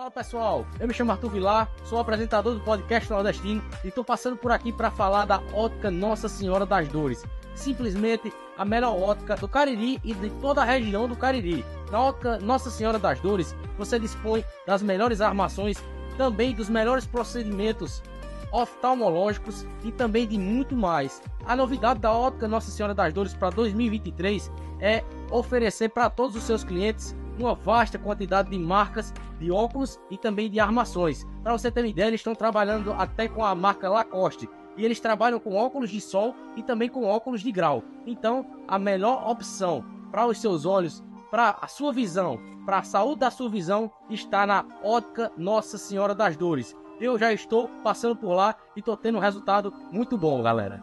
Fala pessoal, eu me chamo Arthur Vilar, sou apresentador do podcast Nordestino e estou passando por aqui para falar da ótica Nossa Senhora das Dores. Simplesmente a melhor ótica do Cariri e de toda a região do Cariri. Na ótica Nossa Senhora das Dores, você dispõe das melhores armações, também dos melhores procedimentos oftalmológicos e também de muito mais. A novidade da ótica Nossa Senhora das Dores para 2023 é oferecer para todos os seus clientes uma vasta quantidade de marcas de óculos e também de armações. Para você ter uma ideia, eles estão trabalhando até com a marca Lacoste. E eles trabalham com óculos de sol e também com óculos de grau. Então, a melhor opção para os seus olhos, para a sua visão, para a saúde da sua visão, está na ótica Nossa Senhora das Dores. Eu já estou passando por lá e estou tendo um resultado muito bom, galera.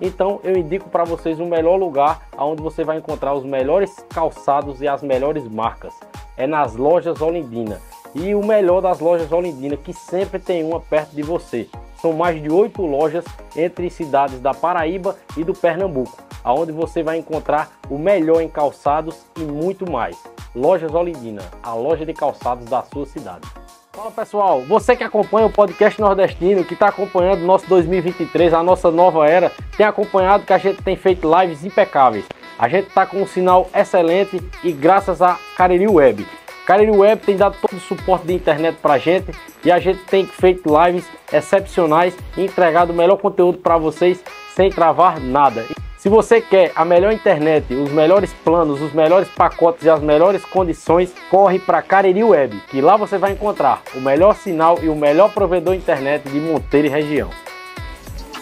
Então eu indico para vocês o melhor lugar onde você vai encontrar os melhores calçados e as melhores marcas. É nas lojas Olindina. E o melhor das lojas Olindina, que sempre tem uma perto de você. São mais de oito lojas entre cidades da Paraíba e do Pernambuco, aonde você vai encontrar o melhor em calçados e muito mais. Lojas Olindina, a loja de calçados da sua cidade. Fala pessoal, você que acompanha o podcast nordestino, que está acompanhando o nosso 2023, a nossa nova era, tem acompanhado que a gente tem feito lives impecáveis. A gente está com um sinal excelente e graças a Cariri Web. Cariri Web tem dado todo o suporte de internet para a gente e a gente tem feito lives excepcionais e entregado o melhor conteúdo para vocês sem travar nada. Se você quer a melhor internet, os melhores planos, os melhores pacotes e as melhores condições, corre para Cariri Web, que lá você vai encontrar o melhor sinal e o melhor provedor internet de Monteiro e região.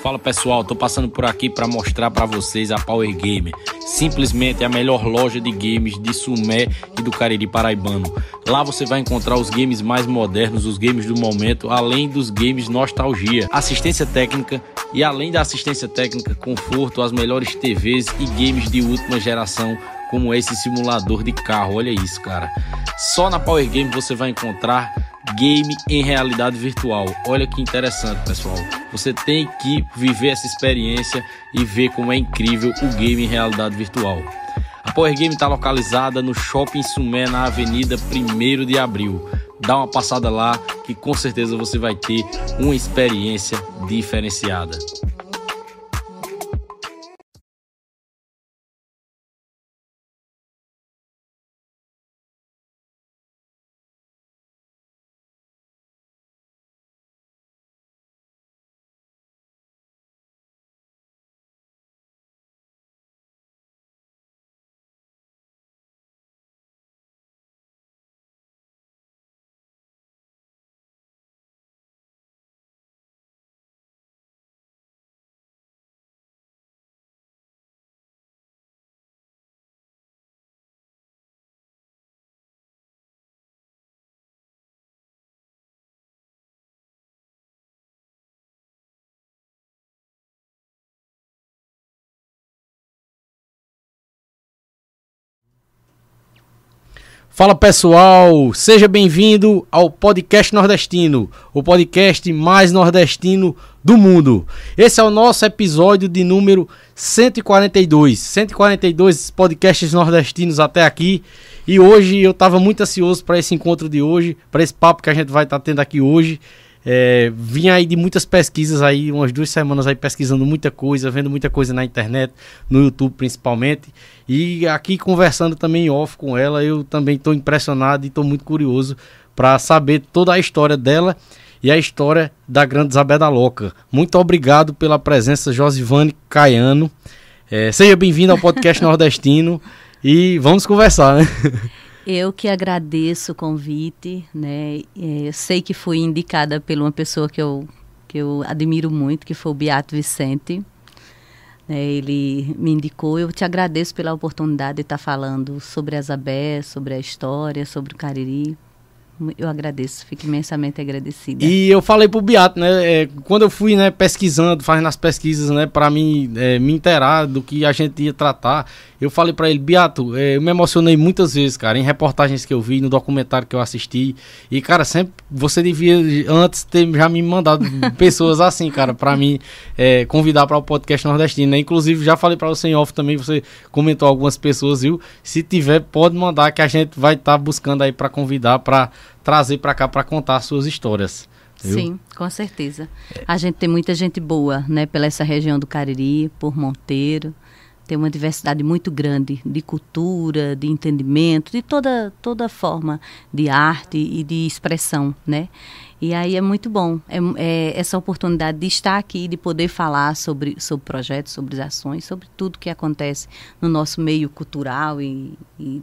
Fala pessoal, tô passando por aqui para mostrar para vocês a Power Gamer, simplesmente a melhor loja de games de Sumé e do Cariri Paraibano. Lá você vai encontrar os games mais modernos, os games do momento, além dos games nostalgia, assistência técnica e além da assistência técnica, conforto, as melhores TVs e games de última geração como esse simulador de carro. Olha isso, cara. Só na Power Game você vai encontrar game em realidade virtual. Olha que interessante, pessoal. Você tem que viver essa experiência e ver como é incrível o game em realidade virtual. A Power Game está localizada no Shopping Sumé, na Avenida 1 de Abril. Dá uma passada lá que com certeza você vai ter uma experiência diferenciada. Fala pessoal, seja bem-vindo ao podcast nordestino, o podcast mais nordestino do mundo. Esse é o nosso episódio de número 142, 142 podcasts nordestinos até aqui. E hoje eu estava muito ansioso para esse encontro de hoje, para esse papo que a gente vai estar tá tendo aqui hoje. É, vim aí de muitas pesquisas aí, umas duas semanas aí pesquisando muita coisa, vendo muita coisa na internet, no YouTube principalmente. E aqui conversando também off com ela, eu também estou impressionado e estou muito curioso para saber toda a história dela e a história da grande Isabela Loca. Muito obrigado pela presença, Josivane Caiano. É, seja bem-vindo ao podcast nordestino e vamos conversar, né? Eu que agradeço o convite, né? É, eu sei que fui indicada por uma pessoa que eu, que eu admiro muito, que foi o Beato Vicente. Né? Ele me indicou. Eu te agradeço pela oportunidade de estar falando sobre a Zabé, sobre a história, sobre o Cariri. Eu agradeço, fico imensamente agradecida. E eu falei pro Beato, né, é, quando eu fui, né, pesquisando, fazendo as pesquisas, né, para mim é, me inteirar do que a gente ia tratar, eu falei para ele, Beato, é, eu me emocionei muitas vezes, cara, em reportagens que eu vi, no documentário que eu assisti, e, cara, sempre, você devia antes ter já me mandado pessoas assim, cara, para mim é, convidar para o podcast nordestino, né, inclusive já falei para você em off também, você comentou algumas pessoas, viu, se tiver, pode mandar que a gente vai estar tá buscando aí para convidar, para trazer para cá para contar suas histórias. Viu? Sim, com certeza. A gente tem muita gente boa, né, pela essa região do Cariri, por Monteiro. Tem uma diversidade muito grande de cultura, de entendimento, de toda toda forma de arte e de expressão, né? E aí é muito bom é, é essa oportunidade de estar aqui, de poder falar sobre, sobre projetos, sobre ações, sobre tudo que acontece no nosso meio cultural e, e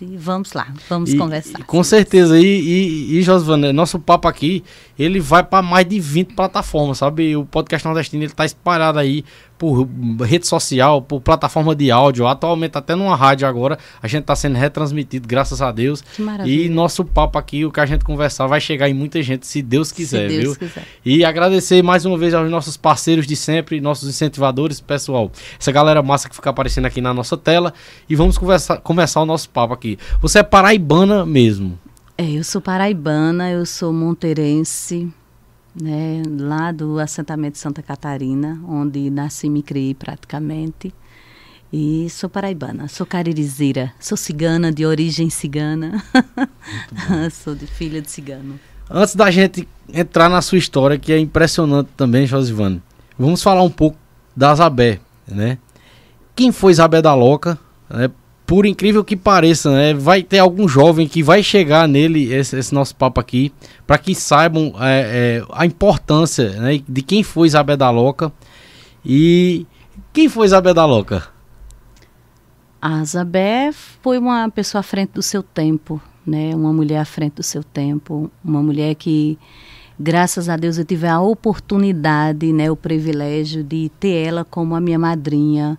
e vamos lá, vamos e, conversar. com certeza, e, e, e Josvana, nosso papo aqui, ele vai para mais de 20 plataformas, sabe? O podcast nordestino ele tá espalhado aí por rede social, por plataforma de áudio, atualmente até numa rádio agora, a gente está sendo retransmitido, graças a Deus. Que maravilha. E nosso papo aqui, o que a gente conversar, vai chegar em muita gente, se Deus quiser, se Deus viu? Quiser. E agradecer mais uma vez aos nossos parceiros de sempre, nossos incentivadores, pessoal. Essa galera massa que fica aparecendo aqui na nossa tela. E vamos conversar, começar o nosso papo aqui. Você é paraibana mesmo? É, eu sou paraibana, eu sou monteirense, né, lá do assentamento de Santa Catarina, onde nasci e me criei praticamente. E sou paraibana, sou caririzeira, sou cigana, de origem cigana. sou de filha de cigano. Antes da gente entrar na sua história, que é impressionante também, Josivane, vamos falar um pouco da Zabé, né? Quem foi Zabé da Loca? Né? Por incrível que pareça, né, vai ter algum jovem que vai chegar nele, esse, esse nosso papo aqui, para que saibam é, é, a importância né, de quem foi Isabel da Loca. E quem foi Isabel da Loca? A Isabel foi uma pessoa à frente do seu tempo, né? Uma mulher à frente do seu tempo, uma mulher que, graças a Deus, eu tive a oportunidade, né, o privilégio de ter ela como a minha madrinha,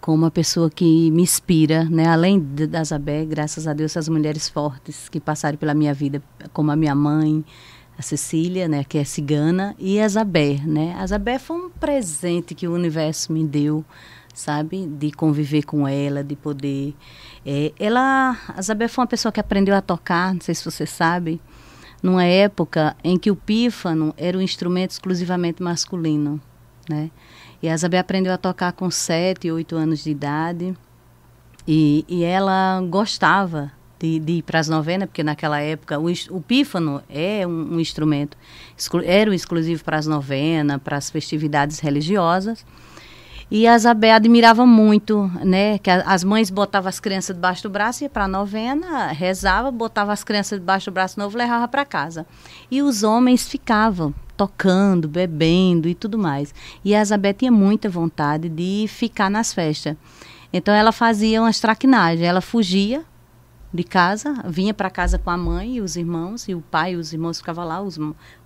com uma pessoa que me inspira, né? Além da Zabé, graças a Deus, as mulheres fortes que passaram pela minha vida, como a minha mãe, a Cecília, né? Que é cigana, e a Zabé, né? A Zabé foi um presente que o universo me deu, sabe? De conviver com ela, de poder... É, ela, a Zabé foi uma pessoa que aprendeu a tocar, não sei se você sabe, numa época em que o pífano era um instrumento exclusivamente masculino, né? E a Isabel aprendeu a tocar com 7, 8 anos de idade. E, e ela gostava de, de ir para as novenas, porque naquela época o, o pífano é um, um instrumento, era um exclusivo para as novenas, para as festividades religiosas. E a Isabel admirava muito, né? Que a, as mães botavam as crianças debaixo do braço, ia para a novena, rezava, botava as crianças debaixo do braço novo, levava para casa. E os homens ficavam tocando, bebendo e tudo mais. E a Isabel tinha muita vontade de ficar nas festas. Então ela fazia umas traquinagens, ela fugia de casa, vinha para casa com a mãe e os irmãos, e o pai e os irmãos ficavam lá, os,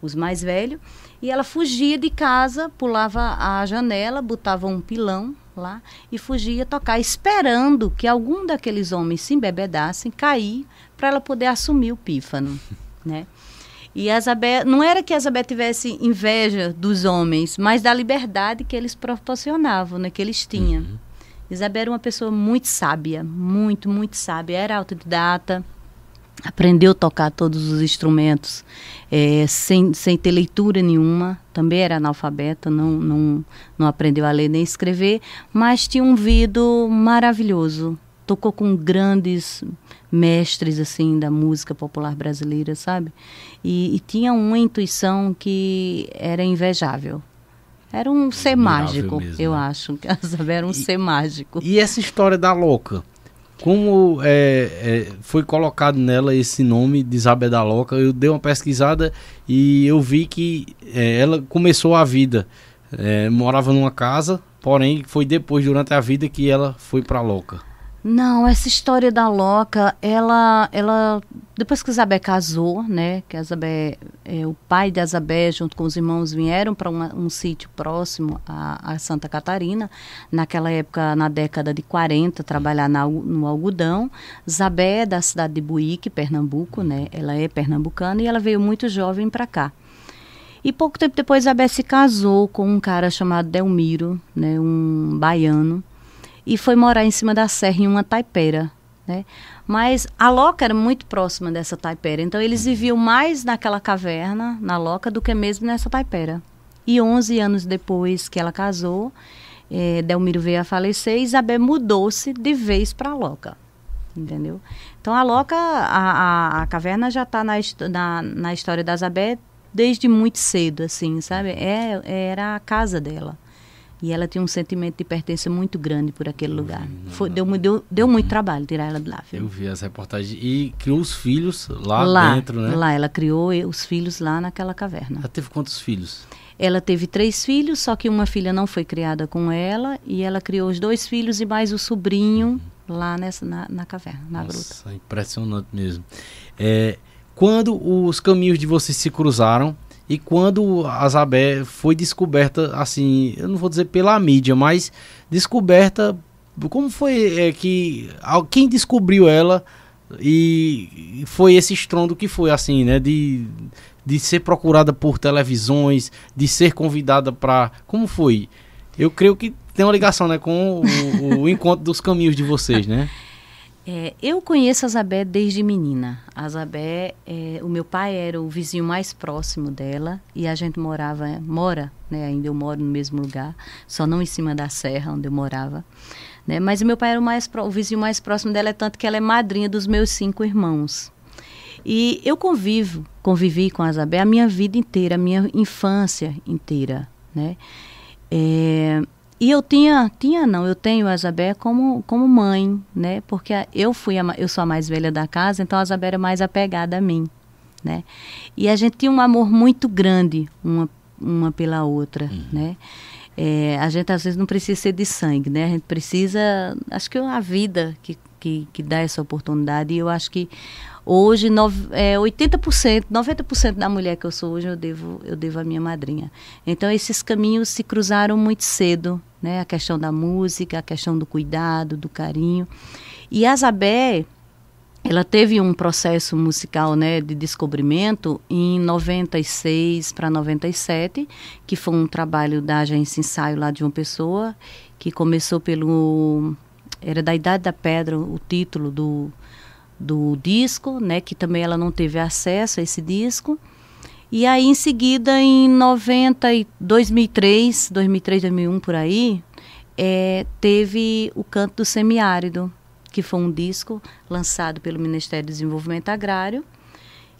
os mais velhos, e ela fugia de casa, pulava a janela, botava um pilão lá e fugia tocar, esperando que algum daqueles homens se embebedassem, cair, para ela poder assumir o pífano, né? E a Isabel, não era que a Isabel tivesse inveja dos homens, mas da liberdade que eles proporcionavam, né, que eles tinham. Uhum. Isabel era uma pessoa muito sábia, muito, muito sábia. Era autodidata, aprendeu a tocar todos os instrumentos é, sem, sem ter leitura nenhuma. Também era analfabeta, não, não, não aprendeu a ler nem escrever, mas tinha um vidro maravilhoso. Tocou com grandes mestres assim da música popular brasileira, sabe? E, e tinha uma intuição que era invejável. Era um ser mágico, mesmo, eu né? acho. Que era um e, ser mágico. E essa história da louca? Como é, é, foi colocado nela esse nome de Isabel da Louca? Eu dei uma pesquisada e eu vi que é, ela começou a vida. É, morava numa casa, porém foi depois, durante a vida, que ela foi para Louca. Não, essa história da Loca, ela, ela depois que Isabel casou, né, que Isabel, é, o pai de Isabel junto com os irmãos vieram para um sítio próximo a, a, Santa Catarina, naquela época, na década de 40, trabalhar na, no algodão. Isabel é da cidade de Buíque, Pernambuco, né, ela é pernambucana e ela veio muito jovem para cá. E pouco tempo depois, Isabel se casou com um cara chamado Delmiro, né, um baiano, e foi morar em cima da serra em uma taipera, né? Mas a Loca era muito próxima dessa taipera, então eles viviam mais naquela caverna, na Loca, do que mesmo nessa taipera. E 11 anos depois que ela casou, eh, Delmiro veio a falecer, Isabel mudou-se de vez para a Loca, entendeu? Então a Loca, a, a, a caverna já está na, na, na história da Isabel desde muito cedo, assim, sabe? É, era a casa dela. E ela tinha um sentimento de pertença muito grande por aquele lugar. Foi, deu, deu, deu muito trabalho tirar ela de lá. Viu? Eu vi as reportagens. E criou os filhos lá, lá, dentro, né? Lá, ela criou os filhos lá naquela caverna. Ela teve quantos filhos? Ela teve três filhos, só que uma filha não foi criada com ela. E ela criou os dois filhos e mais o sobrinho lá nessa, na, na caverna, na Nossa, gruta. impressionante mesmo. É, quando os caminhos de vocês se cruzaram, e quando a Zabé foi descoberta, assim, eu não vou dizer pela mídia, mas descoberta, como foi é, que quem descobriu ela e foi esse estrondo que foi, assim, né, de, de ser procurada por televisões, de ser convidada para, como foi? Eu creio que tem uma ligação, né, com o, o encontro dos caminhos de vocês, né? É, eu conheço a Zabé desde menina. A Zabé, é, o meu pai era o vizinho mais próximo dela e a gente morava, mora, né, ainda eu moro no mesmo lugar, só não em cima da serra onde eu morava. Né, mas o meu pai era o, mais, o vizinho mais próximo dela, é tanto que ela é madrinha dos meus cinco irmãos. E eu convivo, convivi com a Zabé a minha vida inteira, a minha infância inteira, né? É, e eu tinha, tinha não, eu tenho a Isabel como, como mãe, né? Porque eu fui a, eu sou a mais velha da casa, então a Isabel era mais apegada a mim, né? E a gente tinha um amor muito grande uma, uma pela outra, uhum. né? É, a gente às vezes não precisa ser de sangue, né? A gente precisa, acho que a vida que, que, que dá essa oportunidade e eu acho que Hoje, no, é, 80%, 90% da mulher que eu sou hoje eu devo, eu devo à minha madrinha. Então, esses caminhos se cruzaram muito cedo, né? A questão da música, a questão do cuidado, do carinho. E a Zabé, ela teve um processo musical né, de descobrimento em 96 para 97, que foi um trabalho da agência Ensaio lá de uma pessoa, que começou pelo... Era da Idade da Pedra, o título do, do disco, né, que também ela não teve acesso a esse disco. E aí em seguida em 90 e 2003, 2003, 2001 por aí, é, teve o Canto do Semiárido, que foi um disco lançado pelo Ministério do Desenvolvimento Agrário,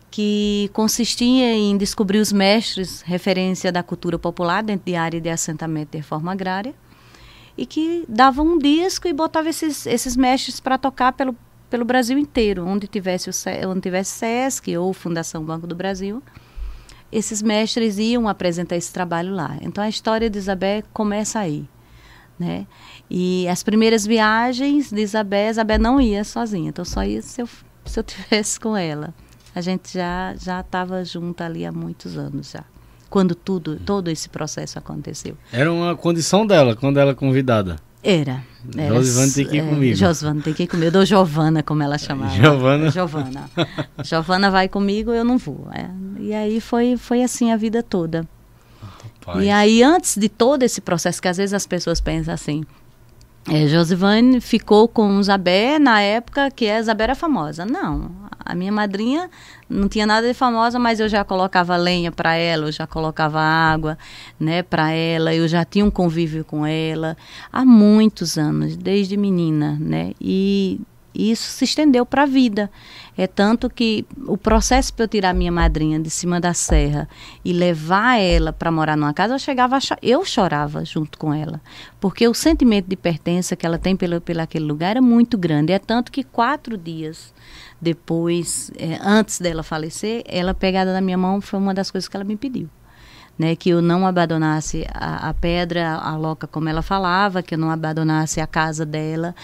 que consistia em descobrir os mestres referência da cultura popular dentro de área de assentamento e reforma agrária, e que dava um disco e botava esses, esses mestres para tocar pelo pelo Brasil inteiro, onde tivesse, o, onde tivesse SESC ou Fundação Banco do Brasil, esses mestres iam apresentar esse trabalho lá. Então a história de Isabel começa aí. Né? E as primeiras viagens de Isabel, Isabel não ia sozinha, então só ia se eu, se eu tivesse com ela. A gente já já estava junto ali há muitos anos já, quando tudo todo esse processo aconteceu. Era uma condição dela quando ela é convidada. Era. era Josivana tem que ir é, comigo. Josivana tem que ir comigo. Eu dou Giovana, como ela chamava. Giovana? Giovana. Giovana vai comigo, eu não vou. É. E aí foi, foi assim a vida toda. E aí, antes de todo esse processo, que às vezes as pessoas pensam assim, é, Josivane ficou com Zabé na época que a Zabé era famosa. Não, a minha madrinha não tinha nada de famosa, mas eu já colocava lenha para ela, eu já colocava água, né, para ela, eu já tinha um convívio com ela há muitos anos, desde menina, né? E isso se estendeu para a vida. É tanto que o processo para eu tirar minha madrinha de cima da serra e levar ela para morar numa casa, eu chegava, eu chorava junto com ela, porque o sentimento de pertença que ela tem pelo, pelo aquele lugar era muito grande. É tanto que quatro dias depois, é, antes dela falecer, ela pegada na minha mão foi uma das coisas que ela me pediu. Né, que eu não abandonasse a, a, pedra, a loca como ela falava, que eu não abandonasse a casa dela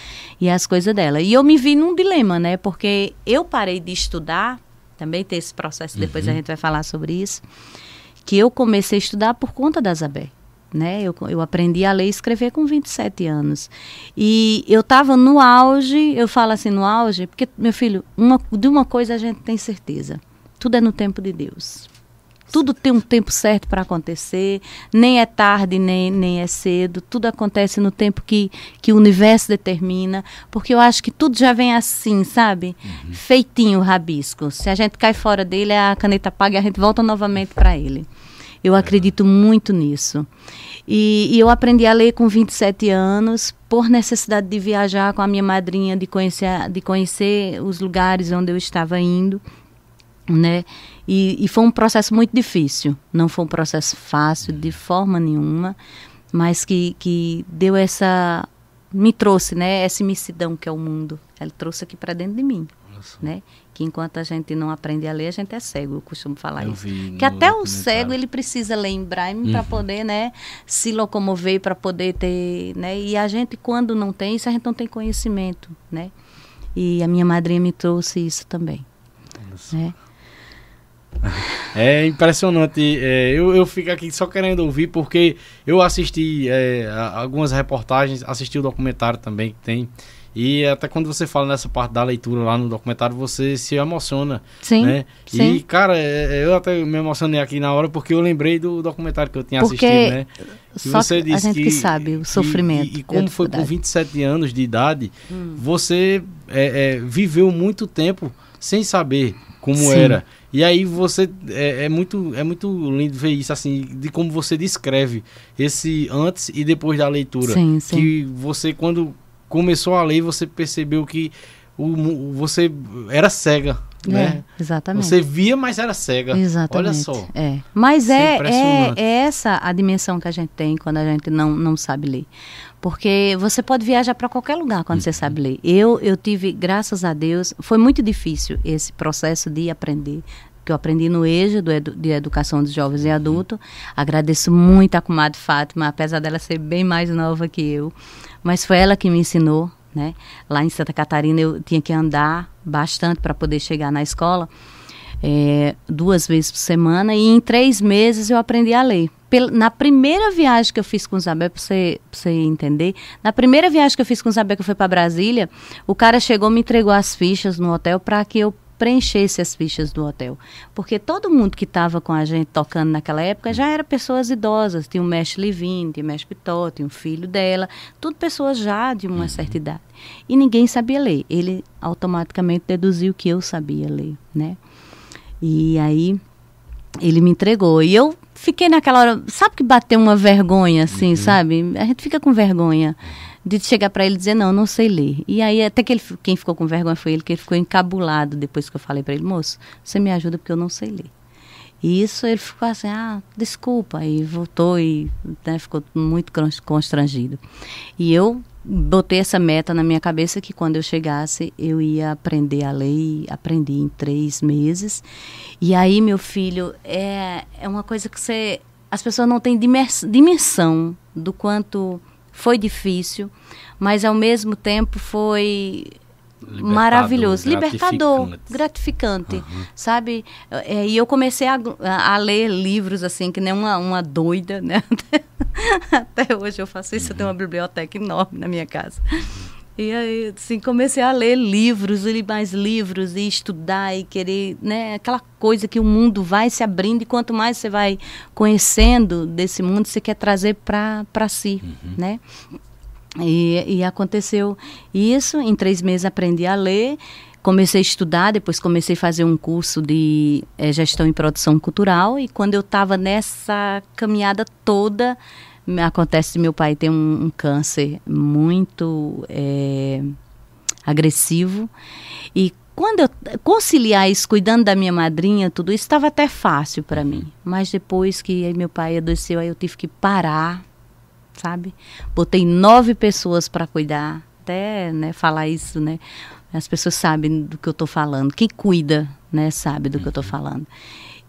e as coisas dela. E eu me vi num dilema, né, porque eu parei de estudar, também tem esse processo, depois uhum. a gente vai falar sobre isso, que eu comecei a estudar por conta da Zabé. Né? Eu, eu aprendi a ler e escrever com 27 anos. E eu estava no auge, eu falo assim no auge, porque, meu filho, uma, de uma coisa a gente tem certeza: tudo é no tempo de Deus. Tudo tem um tempo certo para acontecer, nem é tarde, nem, nem é cedo, tudo acontece no tempo que, que o universo determina, porque eu acho que tudo já vem assim, sabe? Uhum. Feitinho, rabisco. Se a gente cai fora dele, a caneta apaga e a gente volta novamente para ele. Eu acredito muito nisso. E, e, eu aprendi a ler com 27 anos, por necessidade de viajar com a minha madrinha, de conhecer, de conhecer os lugares onde eu estava indo né? E, e, foi um processo muito difícil. Não foi um processo fácil de forma nenhuma, mas que, que deu essa. me trouxe, né? Essa imensidão que é o mundo. Ele trouxe aqui para dentro de mim. Né? Que enquanto a gente não aprende a ler, a gente é cego. Eu costumo falar eu isso. Que até o cego ele precisa ler em braille uhum. para poder, né, se locomover, para poder ter, né? E a gente quando não tem isso, a gente não tem conhecimento, né? E a minha madrinha me trouxe isso também, né? É impressionante. É, eu, eu fico aqui só querendo ouvir porque eu assisti é, algumas reportagens, assisti o documentário também que tem. E até quando você fala nessa parte da leitura lá no documentário, você se emociona. Sim. Né? sim. E, cara, é, é, eu até me emocionei aqui na hora porque eu lembrei do documentário que eu tinha porque assistido, né? E você disse a gente que, que sabe o sofrimento. E, e como foi com 27 anos de idade, hum. você é, é, viveu muito tempo sem saber como sim. era. E aí você é, é, muito é muito lindo ver isso assim de como você descreve esse antes e depois da leitura. Sim, sim. Que você quando começou a ler você percebeu que o, você era cega, é, né? Exatamente. Você via, mas era cega. Exatamente. Olha só. É. Mas é, é, é, essa a dimensão que a gente tem quando a gente não, não sabe ler. Porque você pode viajar para qualquer lugar quando uhum. você sabe ler. Eu, eu tive, graças a Deus, foi muito difícil esse processo de aprender que eu aprendi no EJA, do edu, de Educação dos Jovens e Adultos. Agradeço muito a comadre Fátima, apesar dela ser bem mais nova que eu. Mas foi ela que me ensinou, né? Lá em Santa Catarina eu tinha que andar bastante para poder chegar na escola. É, duas vezes por semana e em três meses eu aprendi a ler na primeira viagem que eu fiz com o Zabé, para você, você entender, na primeira viagem que eu fiz com o Zabé, que eu fui para Brasília, o cara chegou me entregou as fichas no hotel para que eu preenchesse as fichas do hotel. Porque todo mundo que estava com a gente tocando naquela época já era pessoas idosas. Tinha o mestre Livin, tinha o mestre Pitó, tinha o filho dela, tudo pessoas já de uma uhum. certa idade. E ninguém sabia ler. Ele automaticamente deduziu que eu sabia ler, né? E aí ele me entregou. E eu fiquei naquela hora, sabe que bateu uma vergonha assim, uhum. sabe? A gente fica com vergonha de chegar para ele e dizer não, não sei ler. E aí até que ele, quem ficou com vergonha foi ele, que ele ficou encabulado depois que eu falei para ele, moço, você me ajuda porque eu não sei ler. E isso ele ficou assim, ah, desculpa, e voltou e né, ficou muito constrangido. E eu botei essa meta na minha cabeça que quando eu chegasse eu ia aprender a ler e aprendi em três meses. E aí meu filho é, é uma coisa que você as pessoas não têm dimensão do quanto foi difícil mas ao mesmo tempo foi Libertador, maravilhoso, libertador, gratificante, uhum. sabe? É, e eu comecei a, a, ler livros assim, que nem uma, uma doida, né? Até hoje eu faço isso, uhum. eu tenho uma uhum. biblioteca enorme na minha casa. E aí, assim, comecei a ler livros, ler mais livros e estudar e querer, né? Aquela coisa que o mundo vai se abrindo e quanto mais você vai conhecendo desse mundo, você quer trazer para si, uhum. né? E, e aconteceu isso, em três meses aprendi a ler, comecei a estudar, depois comecei a fazer um curso de é, gestão e produção cultural. E quando eu estava nessa caminhada toda, acontece meu pai tem um, um câncer muito é, agressivo. E quando eu conciliar isso, cuidando da minha madrinha, tudo isso estava até fácil para mim. Mas depois que meu pai adoeceu, aí eu tive que parar sabe? Botei nove pessoas para cuidar, até né, falar isso, né? As pessoas sabem do que eu estou falando. Quem cuida, né, sabe do que eu estou uhum. falando.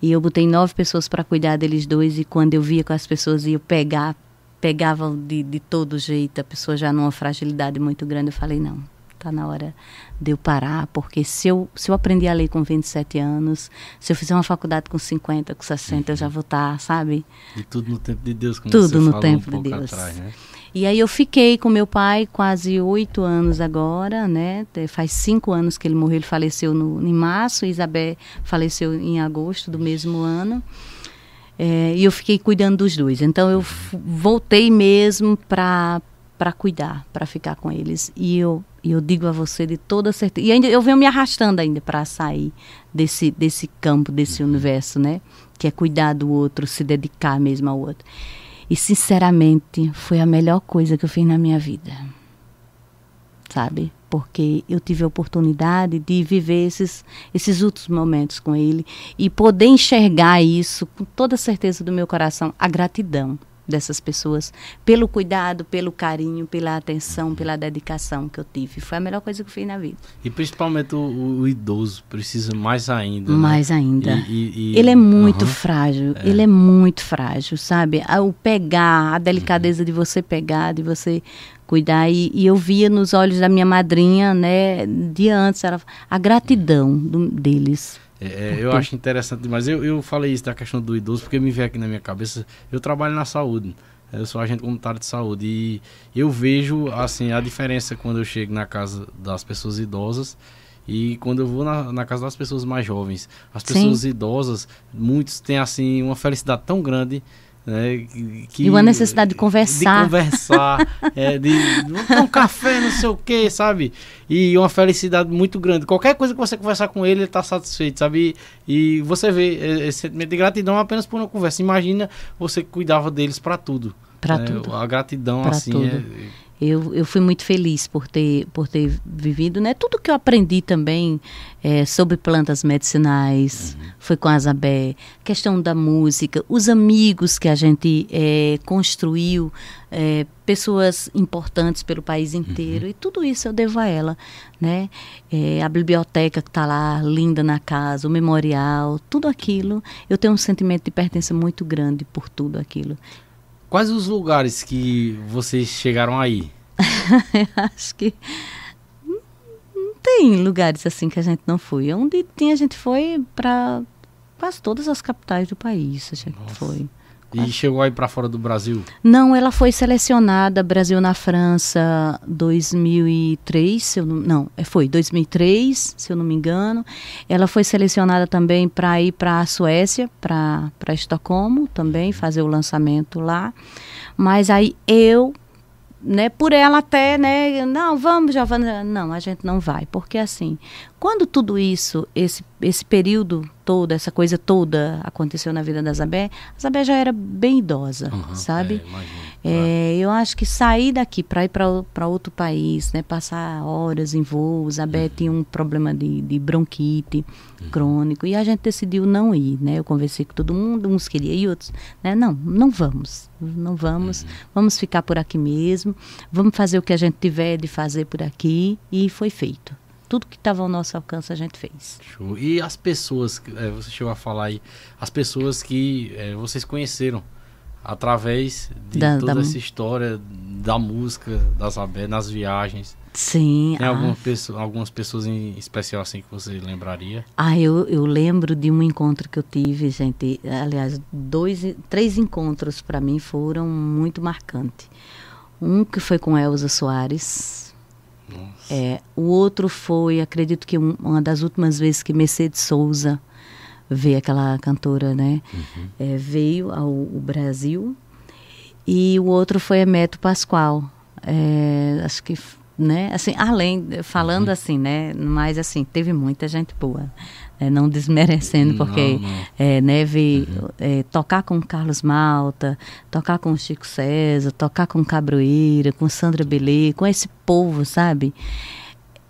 E eu botei nove pessoas para cuidar deles dois. E quando eu via que as pessoas iam pegar, pegavam de, de todo jeito, a pessoa já numa fragilidade muito grande, eu falei: não, está na hora de eu parar, porque se eu, se eu aprender a ler com 27 anos, se eu fizer uma faculdade com 50, com 60, uhum. eu já vou estar, tá, sabe? E tudo no tempo de Deus, como tudo no tempo um de Deus. Atrás, né? E aí eu fiquei com meu pai quase oito anos agora, né? Faz cinco anos que ele morreu, ele faleceu no, em março, Isabel faleceu em agosto do mesmo ano. É, e eu fiquei cuidando dos dois. Então eu voltei mesmo para para cuidar, para ficar com eles. E eu, eu digo a você de toda certeza. E ainda eu venho me arrastando ainda para sair desse desse campo, desse universo, né? Que é cuidar do outro, se dedicar mesmo ao outro. E sinceramente, foi a melhor coisa que eu fiz na minha vida. Sabe? Porque eu tive a oportunidade de viver esses, esses outros momentos com ele e poder enxergar isso com toda a certeza do meu coração, a gratidão dessas pessoas pelo cuidado, pelo carinho, pela atenção, pela dedicação que eu tive. Foi a melhor coisa que eu fiz na vida. E principalmente o, o idoso precisa mais ainda. Mais né? ainda. E, e, ele é muito frágil. É. Ele é muito frágil, sabe? O pegar, a delicadeza uhum. de você pegar, de você cuidar. E, e, eu via nos olhos da minha madrinha, né, de antes, ela, a gratidão do, deles. É, eu acho interessante demais. Eu, eu falei isso da questão do idoso porque me veio aqui na minha cabeça. Eu trabalho na saúde. Eu sou agente comunitário de saúde e eu vejo assim a diferença quando eu chego na casa das pessoas idosas e quando eu vou na, na casa das pessoas mais jovens. As pessoas Sim. idosas, muitos têm assim uma felicidade tão grande né, que, e uma necessidade de conversar. De conversar, é, de, um café, não sei o que, sabe? E uma felicidade muito grande. Qualquer coisa que você conversar com ele, ele está satisfeito, sabe? E, e você vê esse sentimento de gratidão apenas por uma conversa. Imagina você que cuidava deles para tudo. Para né? tudo. A gratidão, pra assim, tudo. é eu, eu fui muito feliz por ter, por ter vivido, né? Tudo que eu aprendi também é, sobre plantas medicinais, uhum. foi com a Zabé, questão da música, os amigos que a gente é, construiu, é, pessoas importantes pelo país inteiro, uhum. e tudo isso eu devo a ela, né? É, a biblioteca que está lá, linda na casa, o memorial, tudo aquilo, eu tenho um sentimento de pertença muito grande por tudo aquilo. Quais os lugares que vocês chegaram aí? Acho que tem lugares assim que a gente não foi. Onde tinha, a gente foi para quase todas as capitais do país. A gente Nossa. foi. E chegou aí para fora do Brasil? Não, ela foi selecionada Brasil na França 2003, se eu não, não, é, foi 2003, se eu não me engano. Ela foi selecionada também para ir para a Suécia, para para Estocolmo também fazer o lançamento lá. Mas aí eu né, por ela até, né, não, vamos, Giovana, não, a gente não vai, porque assim, quando tudo isso, esse, esse período todo, essa coisa toda aconteceu na vida da Zabé, a Zabé já era bem idosa, uhum, sabe? É, é, eu acho que sair daqui para ir para outro país, né, passar horas em voo, a Zabé uhum. tinha um problema de, de bronquite uhum. crônico e a gente decidiu não ir, né? Eu conversei com todo mundo, uns queriam e outros, né? Não, não vamos, não vamos, uhum. vamos ficar por aqui mesmo, vamos fazer o que a gente tiver de fazer por aqui e foi feito tudo que estava ao nosso alcance a gente fez. Show. E as pessoas, é, você chegou a falar aí, as pessoas que é, vocês conheceram através de da, toda da... essa história da música, das nas viagens. Sim. Tem alguma pessoa, algumas pessoas em especial assim que você lembraria? Ah, eu, eu lembro de um encontro que eu tive, gente. Aliás, dois, três encontros para mim foram muito marcantes. Um que foi com Elza Soares, é, o outro foi, acredito que um, uma das últimas vezes que Mercedes Souza veio, aquela cantora, né? Uhum. É, veio ao, ao, Brasil. E o outro foi Emeto Pascoal. É, acho que, né? Assim, além, falando uhum. assim, né? Mas, assim, teve muita gente boa é, não desmerecendo, porque não, não. É, ver, uhum. é, tocar com Carlos Malta, tocar com Chico César, tocar com Cabroeira, com Sandra Belê, com esse povo, sabe?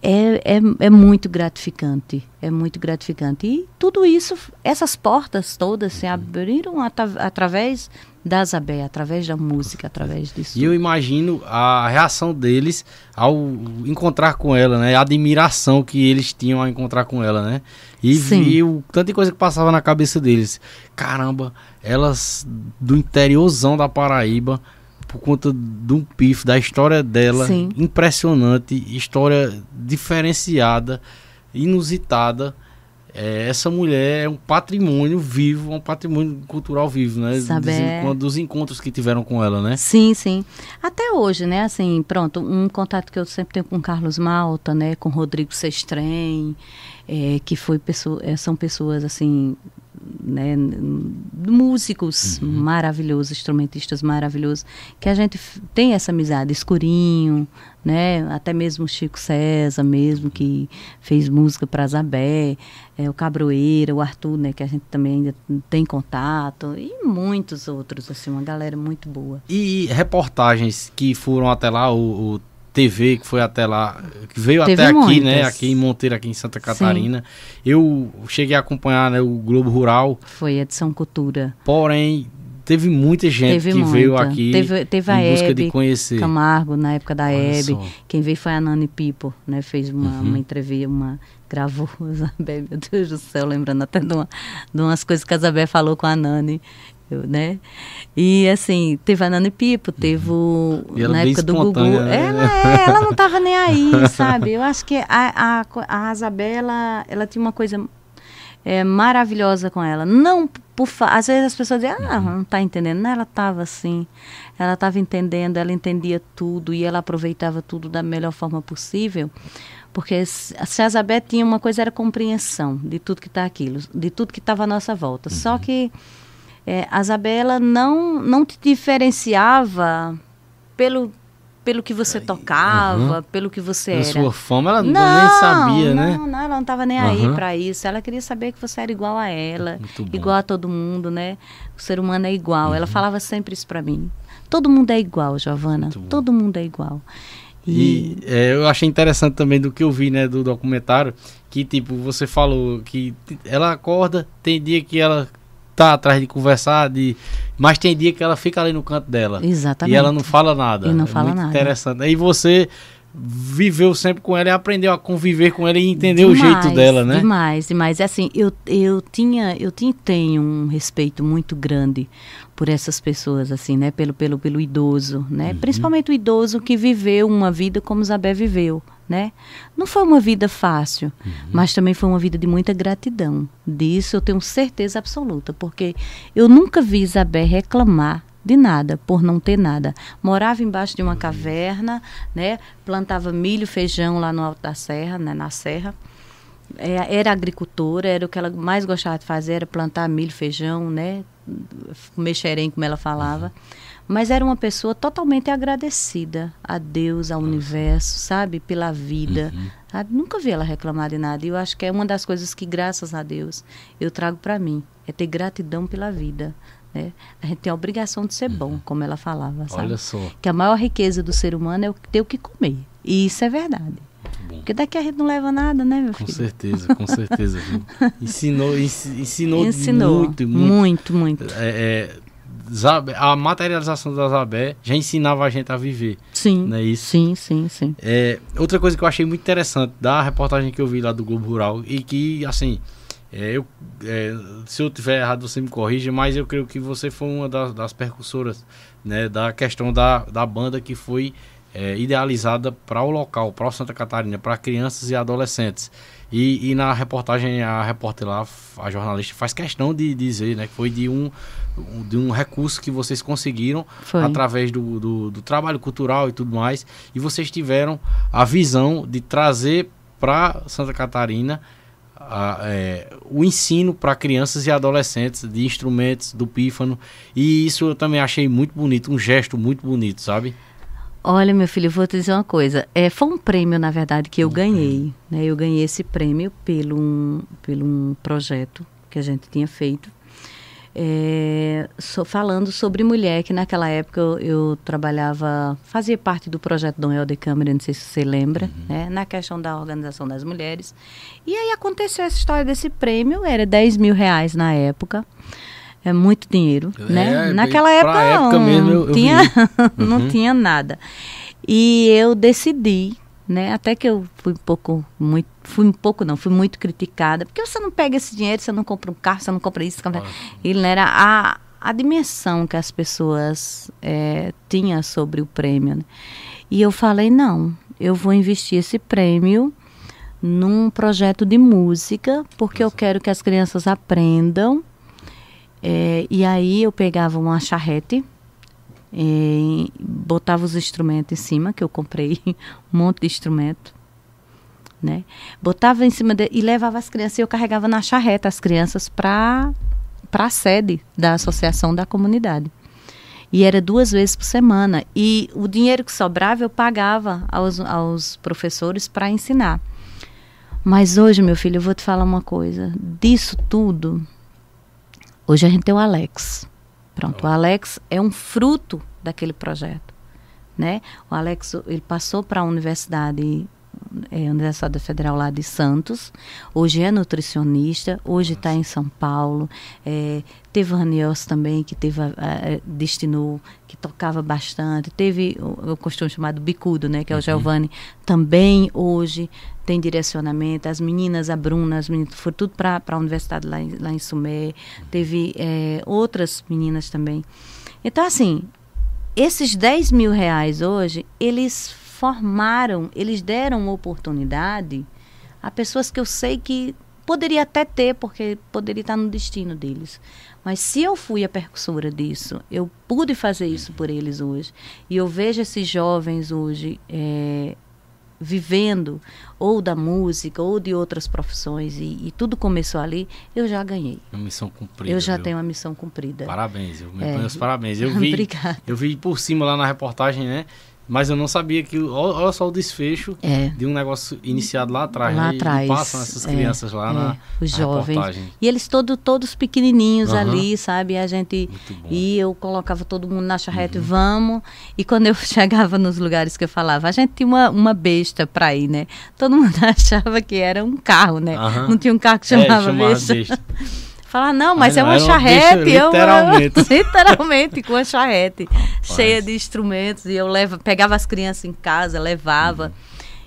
É, é, é muito gratificante, é muito gratificante. E tudo isso, essas portas todas se abriram at através da Zabé, através da música, através disso. E eu imagino a reação deles ao encontrar com ela, né? A admiração que eles tinham ao encontrar com ela, né? E viu tanta coisa que passava na cabeça deles. Caramba, elas do interiorzão da Paraíba por conta de um pif, da história dela, Sim. impressionante, história diferenciada, inusitada. É, essa mulher é um patrimônio vivo, um patrimônio cultural vivo, né? Saber... Dos, dos encontros que tiveram com ela, né? Sim, sim. Até hoje, né? Assim, pronto, um contato que eu sempre tenho com Carlos Malta, né? Com Rodrigo Sestrem, é, que foi pessoa, é, são pessoas assim né, músicos uhum. maravilhosos, instrumentistas maravilhosos, que a gente tem essa amizade, Escurinho, né, até mesmo Chico César mesmo, que fez música para Zabé, é, o Cabroeira, o Arthur, né, que a gente também ainda tem contato, e muitos outros, assim, uma galera muito boa. E reportagens que foram até lá, o, o TV que foi até lá, que veio Teve até aqui, muitas. né? Aqui em Monteiro, aqui em Santa Catarina. Sim. Eu cheguei a acompanhar né, o Globo Rural. Foi edição Cultura. Porém, teve muita gente teve que muita. veio aqui teve, teve em busca Hebe de conhecer. Camargo, na época da Hebe. Quem veio foi a Nani Pipo, né? Fez uma, uhum. uma entrevista, uma gravou Isabel, meu Deus do céu, lembrando até de, uma, de umas coisas que a Isabel falou com a Nani né? E assim, teve a Nani Pipo, teve o, na época do Gugu. Né? Ela, é, ela não estava nem aí, sabe? Eu acho que a, a, a Isabela, ela tinha uma coisa é, maravilhosa com ela. Não por às vezes as pessoas dizem, ah, não está entendendo. Não, ela estava assim. Ela estava entendendo, ela entendia tudo e ela aproveitava tudo da melhor forma possível. Porque se a Isabel tinha uma coisa, era compreensão de tudo que está aquilo, de tudo que estava à nossa volta. Uhum. Só que é, a Isabela não, não te diferenciava pelo, pelo que você tocava, uhum. pelo que você era. sua fama, ela não, nem sabia, não, né? Não, ela não estava nem uhum. aí para isso. Ela queria saber que você era igual a ela, igual a todo mundo, né? O ser humano é igual. Uhum. Ela falava sempre isso para mim. Todo mundo é igual, Giovana. Todo mundo é igual. E, e é, eu achei interessante também do que eu vi, né, do documentário, que tipo, você falou que ela acorda, tem dia que ela tá atrás de conversar, de mas tem dia que ela fica ali no canto dela. Exatamente. E ela não fala nada. E não é fala muito nada. interessante. Aí você viveu sempre com ela e aprendeu a conviver com ela e entender demais, o jeito dela, né? Demais, demais. É assim, eu, eu tinha, eu tinha, tenho um respeito muito grande por essas pessoas, assim, né? Pelo, pelo, pelo idoso, né? Uhum. Principalmente o idoso que viveu uma vida como Zabé viveu, né? Não foi uma vida fácil, uhum. mas também foi uma vida de muita gratidão. Disso eu tenho certeza absoluta, porque eu nunca vi Isabel reclamar de nada, por não ter nada. Morava embaixo de uma caverna, né? Plantava milho, feijão lá no alto da serra, né? na serra. É, era agricultora, era o que ela mais gostava de fazer, era plantar milho, feijão, né? Mexerem, como ela falava. Mas era uma pessoa totalmente agradecida a Deus, ao universo, sabe? Pela vida. Uhum. Nunca vi ela reclamar de nada. E eu acho que é uma das coisas que, graças a Deus, eu trago para mim. É ter gratidão pela vida. Né? A gente tem a obrigação de ser bom, uhum. como ela falava. Sabe? Olha só. Que a maior riqueza do ser humano é ter o que comer. E isso é verdade. Porque daqui a gente não leva nada, né, meu com filho? Com certeza, com certeza. ensinou, ensinou, ensinou muito, muito. Muito, muito. É, é, a materialização da Zabé já ensinava a gente a viver. Sim. Não é isso? Sim, sim, sim. É, outra coisa que eu achei muito interessante da reportagem que eu vi lá do Globo Rural e que, assim, é, eu, é, se eu tiver errado, você me corrija, mas eu creio que você foi uma das, das percussoras né, da questão da, da banda que foi é, idealizada para o local, para o Santa Catarina, para crianças e adolescentes. E, e, na reportagem, a repórter lá, a jornalista, faz questão de dizer né, que foi de um, de um recurso que vocês conseguiram foi. através do, do, do trabalho cultural e tudo mais, e vocês tiveram a visão de trazer para Santa Catarina a, é, o ensino para crianças e adolescentes de instrumentos do pífano. E isso eu também achei muito bonito, um gesto muito bonito, sabe? Olha, meu filho, eu vou te dizer uma coisa. É, foi um prêmio, na verdade, que eu um ganhei. Né? Eu ganhei esse prêmio pelo um, pelo um projeto que a gente tinha feito. é, so, falando sobre mulher, que naquela época eu, eu, trabalhava, fazia parte do projeto Dom Helder Câmara, não sei se você lembra, uhum. né, na questão da organização das mulheres. E aí aconteceu essa história desse prêmio, era 10 mil reais na época. É muito dinheiro, é, né? Naquela época, época não, mesmo eu, eu tinha, uhum. não tinha nada. E eu decidi né? Até que eu fui um pouco, muito, fui um pouco não, fui muito criticada, porque você não pega esse dinheiro, você não compra um carro, você não compra isso, compra... ele era a, a dimensão que as pessoas é, tinham sobre o prêmio. Né? E eu falei, não, eu vou investir esse prêmio num projeto de música, porque eu quero que as crianças aprendam. É, e aí eu pegava uma charrete, e botava os instrumentos em cima, que eu comprei um monte de instrumento, né? Botava em cima de, e levava as crianças, e eu carregava na charreta as crianças para a sede da associação da comunidade. E era duas vezes por semana. E o dinheiro que sobrava eu pagava aos, aos professores para ensinar. Mas hoje, meu filho, eu vou te falar uma coisa. Disso tudo, hoje a gente tem o Alex. Pronto, o Alex é um fruto daquele projeto, né? O Alex ele passou para a universidade é, Universidade Federal lá de Santos. Hoje é nutricionista, hoje está em São Paulo. É, teve o Raniels também, que teve, é, destinou, que tocava bastante. Teve o, o costume chamado Bicudo, né, que é o uhum. Giovanni, também hoje tem direcionamento. As meninas, a Bruna, as meninas, foi tudo para a universidade lá em, lá em Sumé. Teve é, outras meninas também. Então, assim, esses 10 mil reais hoje, eles formaram, eles deram oportunidade a pessoas que eu sei que poderia até ter, porque poderia estar no destino deles. Mas se eu fui a percussora disso, eu pude fazer isso por eles hoje. E eu vejo esses jovens hoje é, vivendo ou da música ou de outras profissões e, e, tudo começou ali, eu já ganhei. Uma missão cumprida. Eu já viu? tenho uma missão cumprida. Parabéns, eu me é. os parabéns. Eu vi, Obrigada. eu vi por cima lá na reportagem, né? Mas eu não sabia que. Olha só o desfecho é. de um negócio iniciado lá atrás. Lá né? atrás. E passam essas é, crianças lá é, na, os na jovens. Reportagem. E eles todo, todos pequenininhos uhum. ali, sabe? A gente. E eu colocava todo mundo na charrete, uhum. vamos. E quando eu chegava nos lugares que eu falava, a gente tinha uma, uma besta pra ir, né? Todo mundo achava que era um carro, né? Uhum. Não tinha um carro que é, chamava, chamava besta. besta. Falar, não, mas é uma charrete. eu, literalmente. literalmente, com a charrete. cheia de instrumentos. E eu leva, pegava as crianças em casa, levava. Uhum.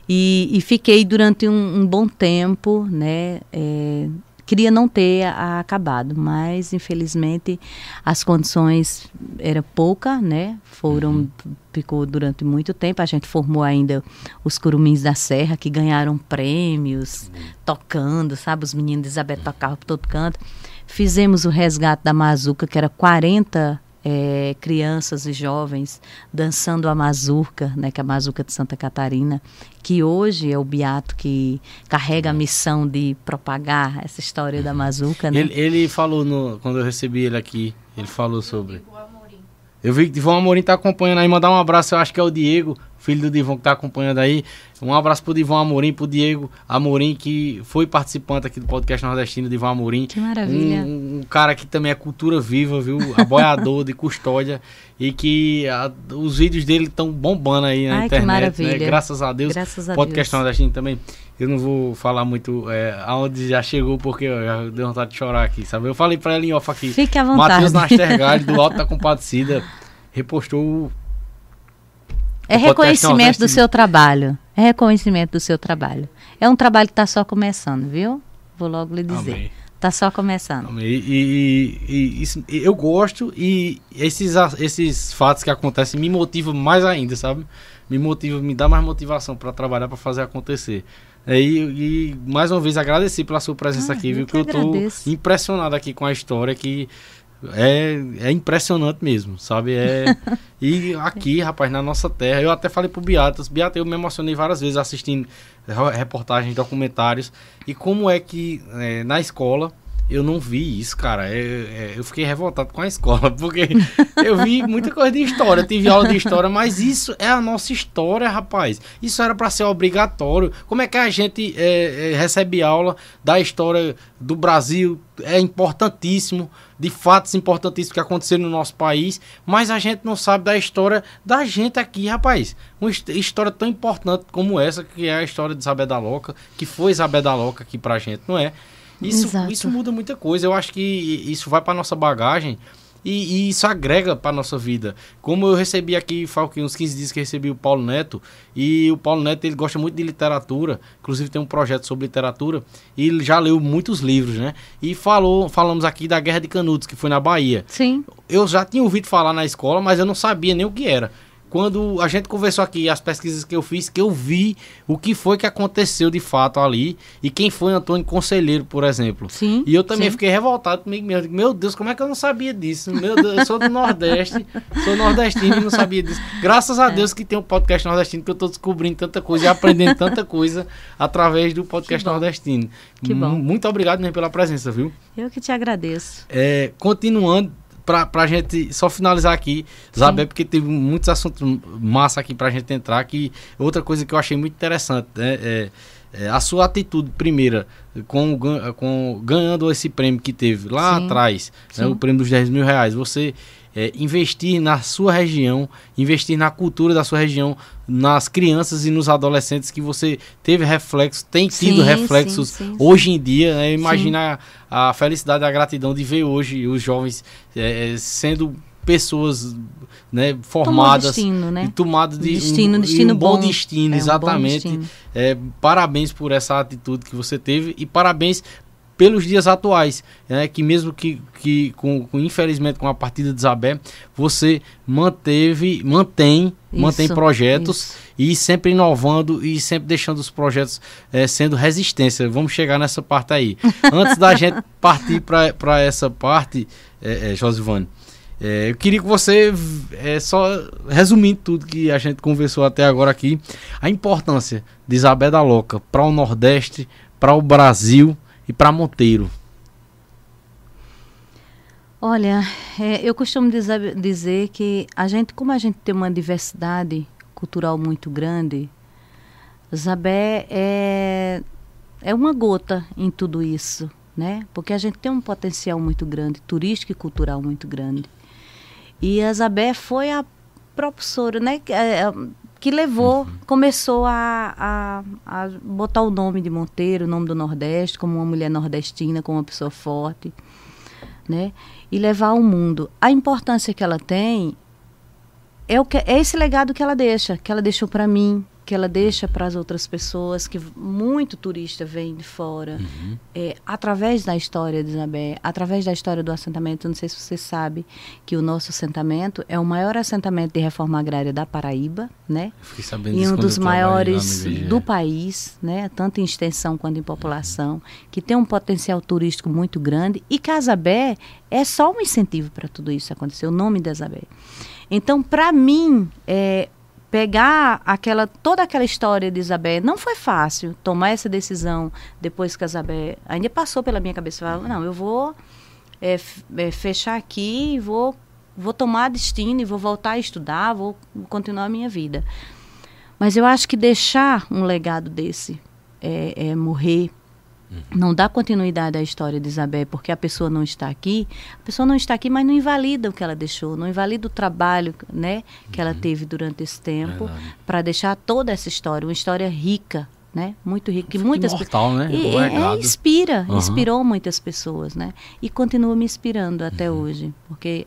E, e, fiquei durante um, um bom tempo, né? É, queria não ter acabado, mas infelizmente as condições era pouca, né? Foram uhum. ficou durante muito tempo. A gente formou ainda os Curumins da Serra que ganharam prêmios uhum. tocando, sabe? Os meninos de Isabel tocavam por todo canto. Fizemos o resgate da Mazuca, que era 40 é, crianças e jovens dançando a mazurca, né, que é a mazurca de Santa Catarina, que hoje é o Beato que carrega a missão de propagar essa história da mazurca. Né? Ele, ele falou, no, quando eu recebi ele aqui, ele falou sobre... Eu vi que o Amorim tá acompanhando aí, mandar um abraço, eu acho que é o Diego, filho do Divão que tá acompanhando aí. Um abraço pro Divão Amorim, pro Diego Amorim, que foi participante aqui do podcast nordestino, Divão Amorim. Que maravilha. Um, um cara que também é cultura viva, viu? Aboiador de custódia. E que a, os vídeos dele estão bombando aí na Ai, internet. Que né? maravilha. Né? Graças a Deus. Graças a podcast Deus. nordestino também. Eu não vou falar muito é, aonde já chegou, porque ó, já deu vontade de chorar aqui, sabe? Eu falei pra ela em off aqui. Fique à vontade. Matheus Nastergalho, do Alto da Compadecida repostou. É reconhecimento do seu trabalho. É reconhecimento do seu trabalho. É um trabalho que está só começando, viu? Vou logo lhe dizer. Está só começando. Amém. E, e, e, isso, eu gosto e esses, esses fatos que acontecem me motivam mais ainda, sabe? Me motiva, me dá mais motivação para trabalhar, para fazer acontecer. É, e, e, mais uma vez agradecer pela sua presença ah, aqui, viu? Que, eu estou impressionado aqui com a história que é, é impressionante mesmo, sabe? É, e aqui, rapaz, na nossa terra, eu até falei pro Beatas, Beata, eu me emocionei várias vezes assistindo reportagens, documentários, e como é que é, na escola Eu não vi isso, cara. Eu, é, eu fiquei revoltado com a escola, porque eu vi muita coisa de história, tive aula de história, mas isso é a nossa história, rapaz. Isso era para ser obrigatório. Como é que a gente é, é, recebe aula da história do Brasil? É importantíssimo, de fatos importantíssimos que aconteceram no nosso país, mas a gente não sabe da história da gente aqui, rapaz. Uma história tão importante como essa, que é a história de Isabel da Loca, que foi Isabel da Loca aqui pra gente, não é? Isso, isso muda muita coisa. Eu acho que isso vai para nossa bagagem e, e, isso agrega para nossa vida. Como eu recebi aqui, falo que uns 15 dias que recebi o Paulo Neto, e o Paulo Neto ele gosta muito de literatura, inclusive tem um projeto sobre literatura, e ele já leu muitos livros, né? E falou, falamos aqui da Guerra de Canudos, que foi na Bahia. Sim. Eu já tinha ouvido falar na escola, mas eu não sabia nem o que era quando a gente conversou aqui, as pesquisas que eu fiz, que eu vi o que foi que aconteceu de fato ali e quem foi Antônio Conselheiro, por exemplo. Sim. E eu também sim. fiquei revoltado comigo mesmo. Meu Deus, como é que eu não sabia disso? Meu Deus, eu sou do Nordeste, sou nordestino e não sabia disso. Graças a é. Deus que tem um podcast nordestino que eu tô descobrindo tanta coisa e aprendendo tanta coisa através do podcast nordestino. Que bom. Muito obrigado mesmo pela presença, viu? Eu que te agradeço. É, continuando pra, pra gente só finalizar aqui, Zabé, porque teve muitos assuntos massa aqui pra gente entrar. Que outra coisa que eu achei muito interessante, né? É, é, a sua atitude primeira com, com ganhando esse prêmio que teve lá Sim. atrás, né, o prêmio dos 10 mil reais, você é, investir na sua região, investir na cultura da sua região, nas crianças e nos adolescentes que você teve reflexos, tem tido sim, reflexos sim, sim, hoje em dia. Né? Imagina a, a, felicidade a gratidão de ver hoje os jovens é, sendo pessoas né, formadas destino, né? e tomadas de destino, um, destino um bom, bom destino, é exatamente. Um bom destino. É, parabéns por essa atitude que você teve e parabéns pelos dias atuais, né, que mesmo que, que com, com, infelizmente com a partida de Isabel, você manteve, mantém, isso, mantém projetos isso. e sempre inovando e sempre deixando os projetos é, sendo resistência. Vamos chegar nessa parte aí. Antes da gente partir para essa parte, é, é, Josivane, é, eu queria que você, é, só resumindo tudo que a gente conversou até agora aqui, a importância de Isabel da Loca para o Nordeste, para o Brasil e para Monteiro? Olha, é, eu costumo dizer, dizer, que a gente, como a gente tem uma diversidade cultural muito grande, Zabé é, é uma gota em tudo isso, né? Porque a gente tem um potencial muito grande, turístico e cultural muito grande. E a Zabé foi a propulsora, né? Que levou, uhum. começou a, a, a, botar o nome de Monteiro, o nome do Nordeste, como uma mulher nordestina, como uma pessoa forte, né? E levar ao mundo. A importância que ela tem é, o que, é esse legado que ela deixa, que ela deixou para mim, que ela deixa para as outras pessoas, que muito turista vem de fora, uhum. é, através da história de Isabel, através da história do assentamento. Não sei se você sabe que o nosso assentamento é o maior assentamento de reforma agrária da Paraíba, né? Fiquei sabendo e um dos maiores do país, né? Tanto em extensão quanto em população, uhum. que tem um potencial turístico muito grande. E Casabé é só um incentivo para tudo isso acontecer, o nome de Isabel. Então, para mim, é, pegar aquela toda aquela história de Isabel. Não foi fácil tomar essa decisão depois que a Isabel ainda passou pela minha cabeça. Falar, não eu vou é, fechar aqui vou vou tomar destino e vou voltar a estudar vou continuar a minha vida. Mas eu acho que deixar um legado desse é, é morrer não dá continuidade à história de Isabel porque a pessoa não está aqui. A pessoa não está aqui, mas não invalida o que ela deixou, não invalida o trabalho né, que ela uhum. teve durante esse tempo para deixar toda essa história, uma história rica, né? Muito rica. E muitas imortal, né? E, é, inspira, uhum. inspirou muitas pessoas, né? E continua me inspirando até uhum. hoje, porque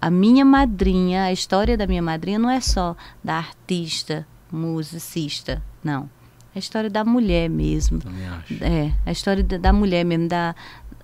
a minha madrinha, a história da minha madrinha não é só da artista, musicista, não a história da mulher mesmo. Também acho. É, a história da, da mulher mesmo, da,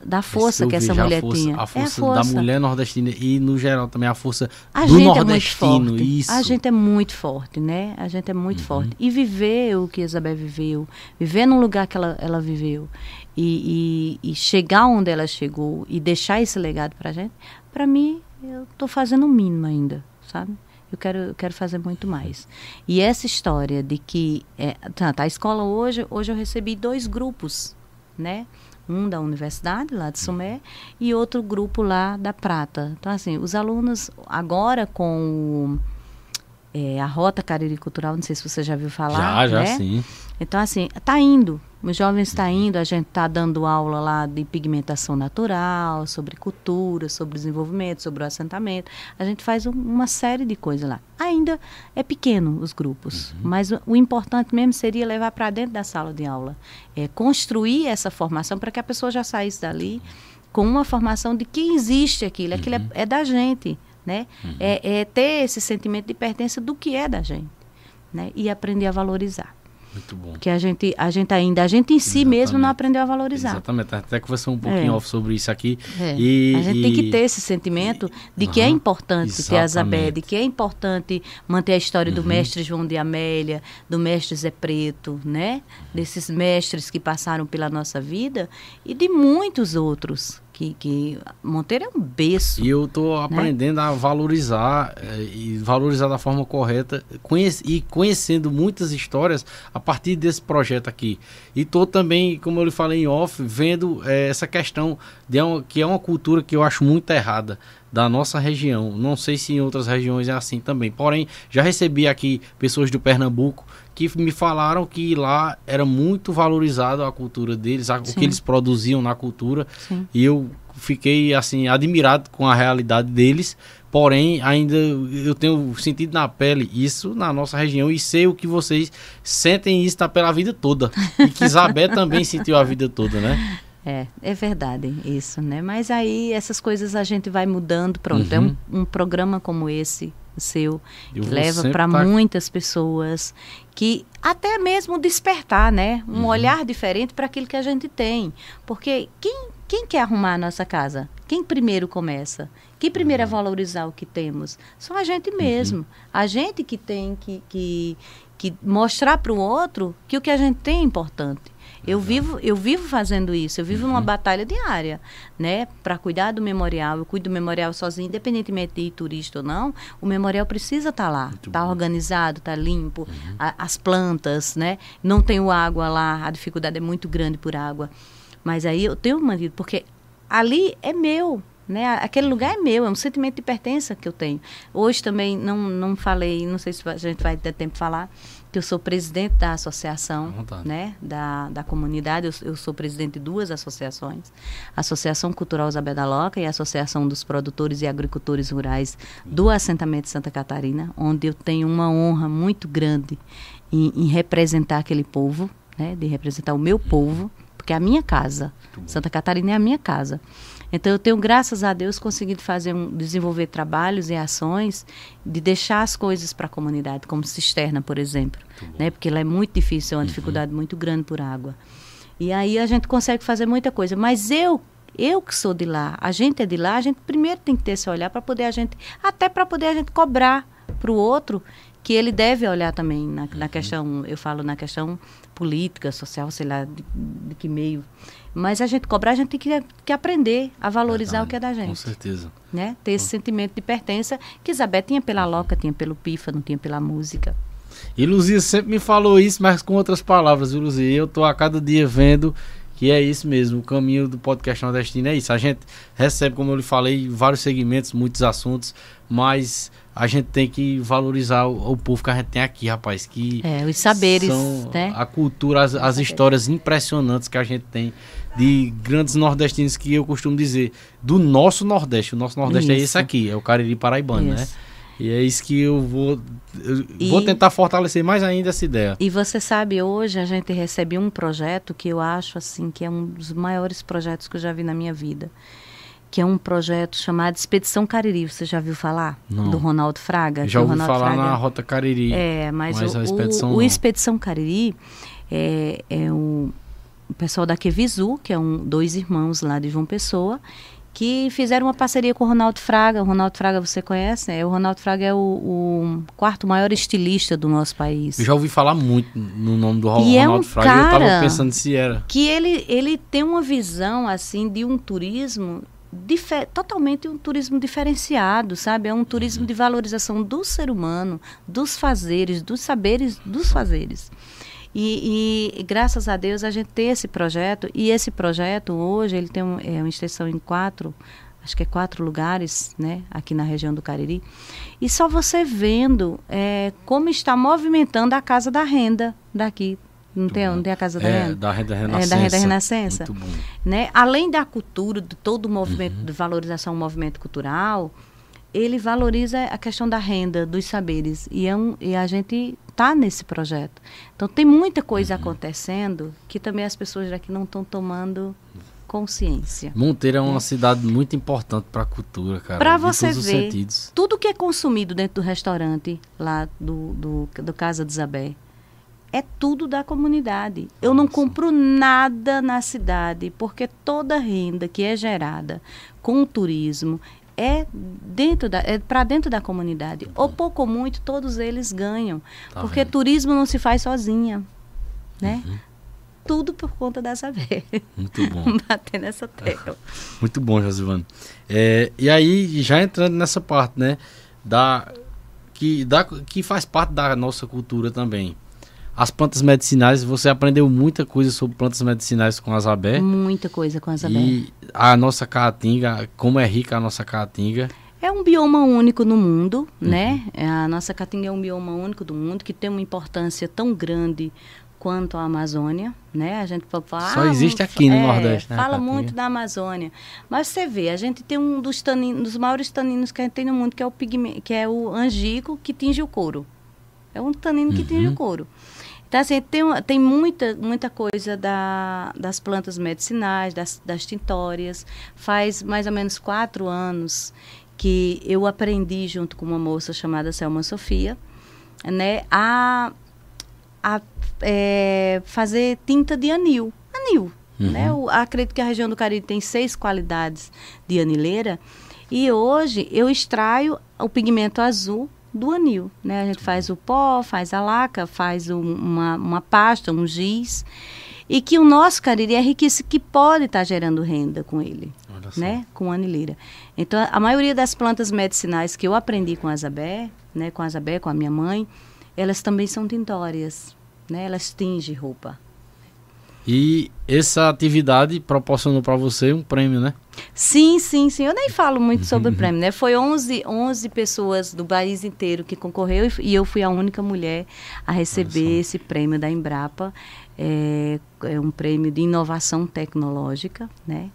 da força que essa mulher força, tinha. A força, é a força, da mulher nordestina e, no geral, também a força a do gente nordestino. É. Isso. A gente é muito forte, né? A gente é muito uhum. forte. E viver o que Isabel viveu, viver no lugar que ela, ela viveu e, e, e chegar onde ela chegou e deixar esse legado pra gente, para mim, eu estou fazendo o mínimo ainda, sabe? Eu quero, eu quero fazer muito mais. E essa história de que é, tá, a escola hoje, hoje eu recebi dois grupos, né? um da universidade, lá de Sumé, e outro grupo lá da Prata. Então, assim, os alunos agora com é, a Rota Cariri Cultural, não sei se você já viu falar. Já, já né? sim. Então, assim, está indo. Os jovens estão tá indo, a gente está dando aula lá de pigmentação natural, sobre cultura, sobre desenvolvimento, sobre o assentamento. A gente faz um, uma série de coisas lá. Ainda é pequeno os grupos, uhum. mas o, o, importante mesmo seria levar para dentro da sala de aula. É construir essa formação para que a pessoa já saísse dali com uma formação de que existe aquilo, aquilo é, uhum. é, é da gente. Né? Uhum. É, é ter esse sentimento de pertença do que é da gente. Né? E aprender a valorizar. Muito bom. Que a gente, a gente ainda, a gente em si Exatamente. mesmo não aprendeu a valorizar. Exatamente, até conversou um pouquinho é. off sobre isso aqui. É. E, a gente e... tem que ter esse sentimento de uhum. que é importante Exatamente. ter a Zabé, de que é importante manter a história uhum. do mestre João de Amélia, do mestre Zé Preto, né? Desses mestres que passaram pela nossa vida e de muitos outros que, que Monteiro é um berço. E eu estou né? aprendendo a valorizar é, e valorizar da forma correta conhece, e conhecendo muitas histórias a partir desse projeto aqui. E estou também, como eu lhe falei em off, vendo é, essa questão de uma, que é uma cultura que eu acho muito errada da nossa região. Não sei se em outras regiões é assim também. Porém, já recebi aqui pessoas do Pernambuco que me falaram que lá era muito valorizado a cultura deles, a, o que eles produziam na cultura. Sim. E eu fiquei assim admirado com a realidade deles. Porém, ainda eu tenho sentido na pele isso na nossa região e sei o que vocês sentem isso tá pela vida toda. E que Isabel também sentiu a vida toda, né? É, é verdade isso, né? Mas aí essas coisas a gente vai mudando, pronto. Uhum. É um, um programa como esse seu, que leva para tá... muitas pessoas, que até mesmo despertar, né? Um uhum. olhar diferente para aquilo que a gente tem. Porque quem, quem quer arrumar a nossa casa? Quem primeiro começa? Quem primeiro uhum. valorizar o que temos? Só a gente uhum. mesmo. Uhum. A gente que tem que, que, que mostrar para o outro que o que a gente tem é importante. Eu vivo, eu vivo fazendo isso, eu vivo uhum. numa batalha diária, né? Para cuidar do memorial, eu cuido do memorial sozinho, independentemente de ir turista ou não, o memorial precisa estar tá lá, tá organizado, tá limpo, uhum. a, as plantas, né? Não tenho água lá, a dificuldade é muito grande por água. Mas aí eu tenho mantido, porque ali é meu, né? Aquele lugar é meu, é um sentimento de pertença que eu tenho. Hoje também não, não falei, não sei se a gente vai ter tempo de falar, que eu sou presidente da associação, né, da, da comunidade. Eu, eu, sou presidente de duas associações: Associação Cultural Zabeda Loca e Associação dos Produtores e Agricultores Rurais do assentamento de Santa Catarina, onde eu tenho uma honra muito grande em, em representar aquele povo, né, de representar o meu povo, porque é a minha casa. Santa Catarina é a minha casa. Então eu tenho, graças a Deus, conseguido fazer um, desenvolver trabalhos e ações de deixar as coisas para a comunidade, como cisterna, por exemplo, né? Porque ela é muito difícil, é uma uhum. dificuldade muito grande por água. E aí a gente consegue fazer muita coisa, mas eu eu que sou de lá, a gente é de lá, a gente primeiro tem que ter esse olhar para poder a gente, até para poder a gente cobrar para o outro que ele deve olhar também na, na, uhum. questão, eu falo na questão política, social, sei lá, de, de que meio mas a gente cobrar, a gente tem que, que aprender a valorizar Verdade, o que é da gente. Com certeza. Né? Ter esse sentimento de pertença que Isabel tinha pela loca, tinha pelo pífano, tinha pela música. E Luzia sempre me falou isso, mas com outras palavras, viu, Luzia? Eu tô a cada dia vendo que é isso mesmo, o caminho do podcast nordestino é isso. A gente recebe, como eu lhe falei, vários segmentos, muitos assuntos, mas a gente tem que valorizar o, o, povo que a gente tem aqui, rapaz. Que é, os saberes, são né? A cultura, as, as histórias impressionantes que a gente tem de grandes nordestinos que eu costumo dizer, do nosso Nordeste. O nosso Nordeste é isso. é esse aqui, é o Cariri Paraibano, né? isso. né? E é isso que eu vou. Eu e, vou tentar fortalecer mais ainda essa ideia. E você sabe, hoje a gente recebe um projeto que eu acho assim que é um dos maiores projetos que eu já vi na minha vida que é um projeto chamado Expedição Cariri. Você já viu falar? Não. Do Ronaldo Fraga? Já ouvi Ronaldo falar Fraga, na Rota Cariri. É, mas, mas o, a Expedição, o, o Expedição Cariri é, é o, o pessoal da Quevisu, que é um, dois irmãos lá de João Pessoa, que fizeram uma parceria com o Ronaldo Fraga. O Ronaldo Fraga você conhece, né? O Ronaldo Fraga é o, o quarto maior estilista do nosso país. Eu já ouvi falar muito no nome do e Ronaldo é um Fraga. Cara eu estava pensando se era. Que ele, ele tem uma visão assim de um turismo totalmente um turismo diferenciado, sabe? É um turismo de valorização do ser humano, dos fazeres, dos saberes, dos fazeres. E, e, graças a Deus a gente tem esse projeto e esse projeto hoje ele tem um, é uma extensão em quatro acho que é quatro lugares, né, aqui na região do Cariri. E só você vendo é, como está movimentando a Casa da Renda daqui. Não tem, não tem a Casa da é, Renda? Da Renda Renascença. É, da Renda Renascença. Muito bom. Né? Além da cultura, de todo o movimento, uhum. de valorização do movimento cultural, ele valoriza a questão da renda, dos saberes. E, é um, e a gente está nesse projeto. Então, tem muita coisa uhum. acontecendo que também as pessoas daqui não estão tomando consciência. Monteiro é uma é. cidade muito importante para a cultura, cara. Para você ver, tudo que é consumido dentro do restaurante lá do, do, do Casa de Isabel é tudo da comunidade. Eu não compro nada na cidade, porque toda renda que é gerada com o turismo é dentro da é para dentro da comunidade. Ou pouco ou muito todos eles ganham, tá porque vendo? turismo não se faz sozinha, né? Uhum tudo por conta da Saber. Muito bom. Bater nessa tecla. Muito bom, Josivano. É, e aí, já entrando nessa parte, né? Da, que, da, que faz parte da nossa cultura também. As plantas medicinais, você aprendeu muita coisa sobre plantas medicinais com a Zabé. Muita coisa com a Zabé. E a nossa caatinga, como é rica a nossa caatinga. É um bioma único no mundo, uhum. né? A nossa caatinga é um bioma único do mundo que tem uma importância tão grande quanto à Amazônia, né? A gente fala, só existe aqui no é, Nordeste, né? Fala muito da Amazônia, mas você vê, a gente tem um dos taninos, dos maiores taninos que a gente tem no mundo, que é o pigmento, que é o angico que tinge o couro. É um tanino que uhum. tinge o couro. Então, assim, tem, tem muita, muita coisa da, das plantas medicinais, das, das tintórias. Faz mais ou menos quatro anos que eu aprendi, junto com uma moça chamada Selma Sofia, né, a a é, fazer tinta de anil. Anil. Uhum. Né? Eu acredito que a região do Caribe tem seis qualidades de anileira. E hoje eu extraio o pigmento azul do anil. Né? A gente faz o pó, faz a laca, faz um, uma, uma pasta, um giz. E que o nosso cariri é riquíssimo, que pode estar tá gerando renda com ele, né? com a anileira. Então, a maioria das plantas medicinais que eu aprendi com a Zabé, né? com a Zabé, com a minha mãe, elas também são tintórias né? Elas tingem roupa. E essa atividade proporcionou para você um prêmio, né? Sim, sim, sim. Eu nem falo muito sobre o prêmio, né? Foi 11, 11 pessoas do país inteiro que concorreu e eu fui a única mulher a receber esse prêmio da Embrapa. É, é um prêmio de inovação tecnológica, né?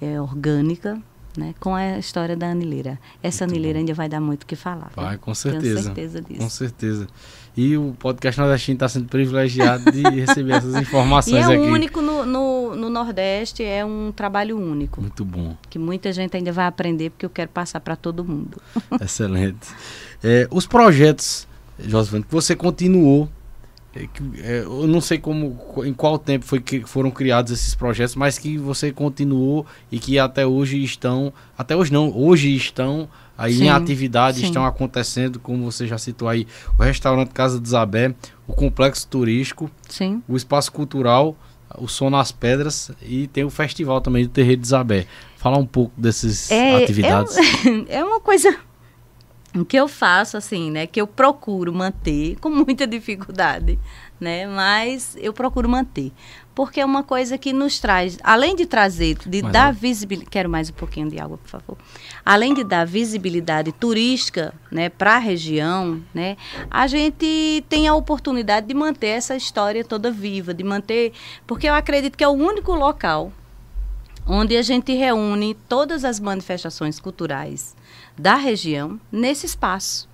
É orgânica, né, com a história da anileira. Essa muito anileira bom. ainda vai dar muito o que falar. Vai, com certeza. Tenho certeza disso. Com certeza. E o podcast nordestino está sendo privilegiado de receber essas informações e é aqui. único no, no, no, Nordeste, é um trabalho único. Muito bom. Que muita gente ainda vai aprender, porque eu quero passar para todo mundo. Excelente. É, os projetos, Josvane, que você continuou é, é, eu não sei como em qual tempo foi que foram criados esses projetos, mas que você continuou e que até hoje estão, até hoje não, hoje estão aí sim, em atividade, sim. estão acontecendo, como você já citou aí, o restaurante Casa de Isabé, o complexo turístico, sim. o espaço cultural, o Som nas Pedras e tem o festival também do Terreiro de Isabé. Falar um pouco dessas é, atividades. É, é uma coisa o que eu faço assim, né, que eu procuro manter com muita dificuldade, né, mas eu procuro manter, porque é uma coisa que nos traz, além de trazer, de mas dar é. visibilidade, quero mais um pouquinho de água, por favor. Além de dar visibilidade turística, né, para a região, né, a gente tem a oportunidade de manter essa história toda viva, de manter, porque eu acredito que é o único local onde a gente reúne todas as manifestações culturais da região nesse espaço.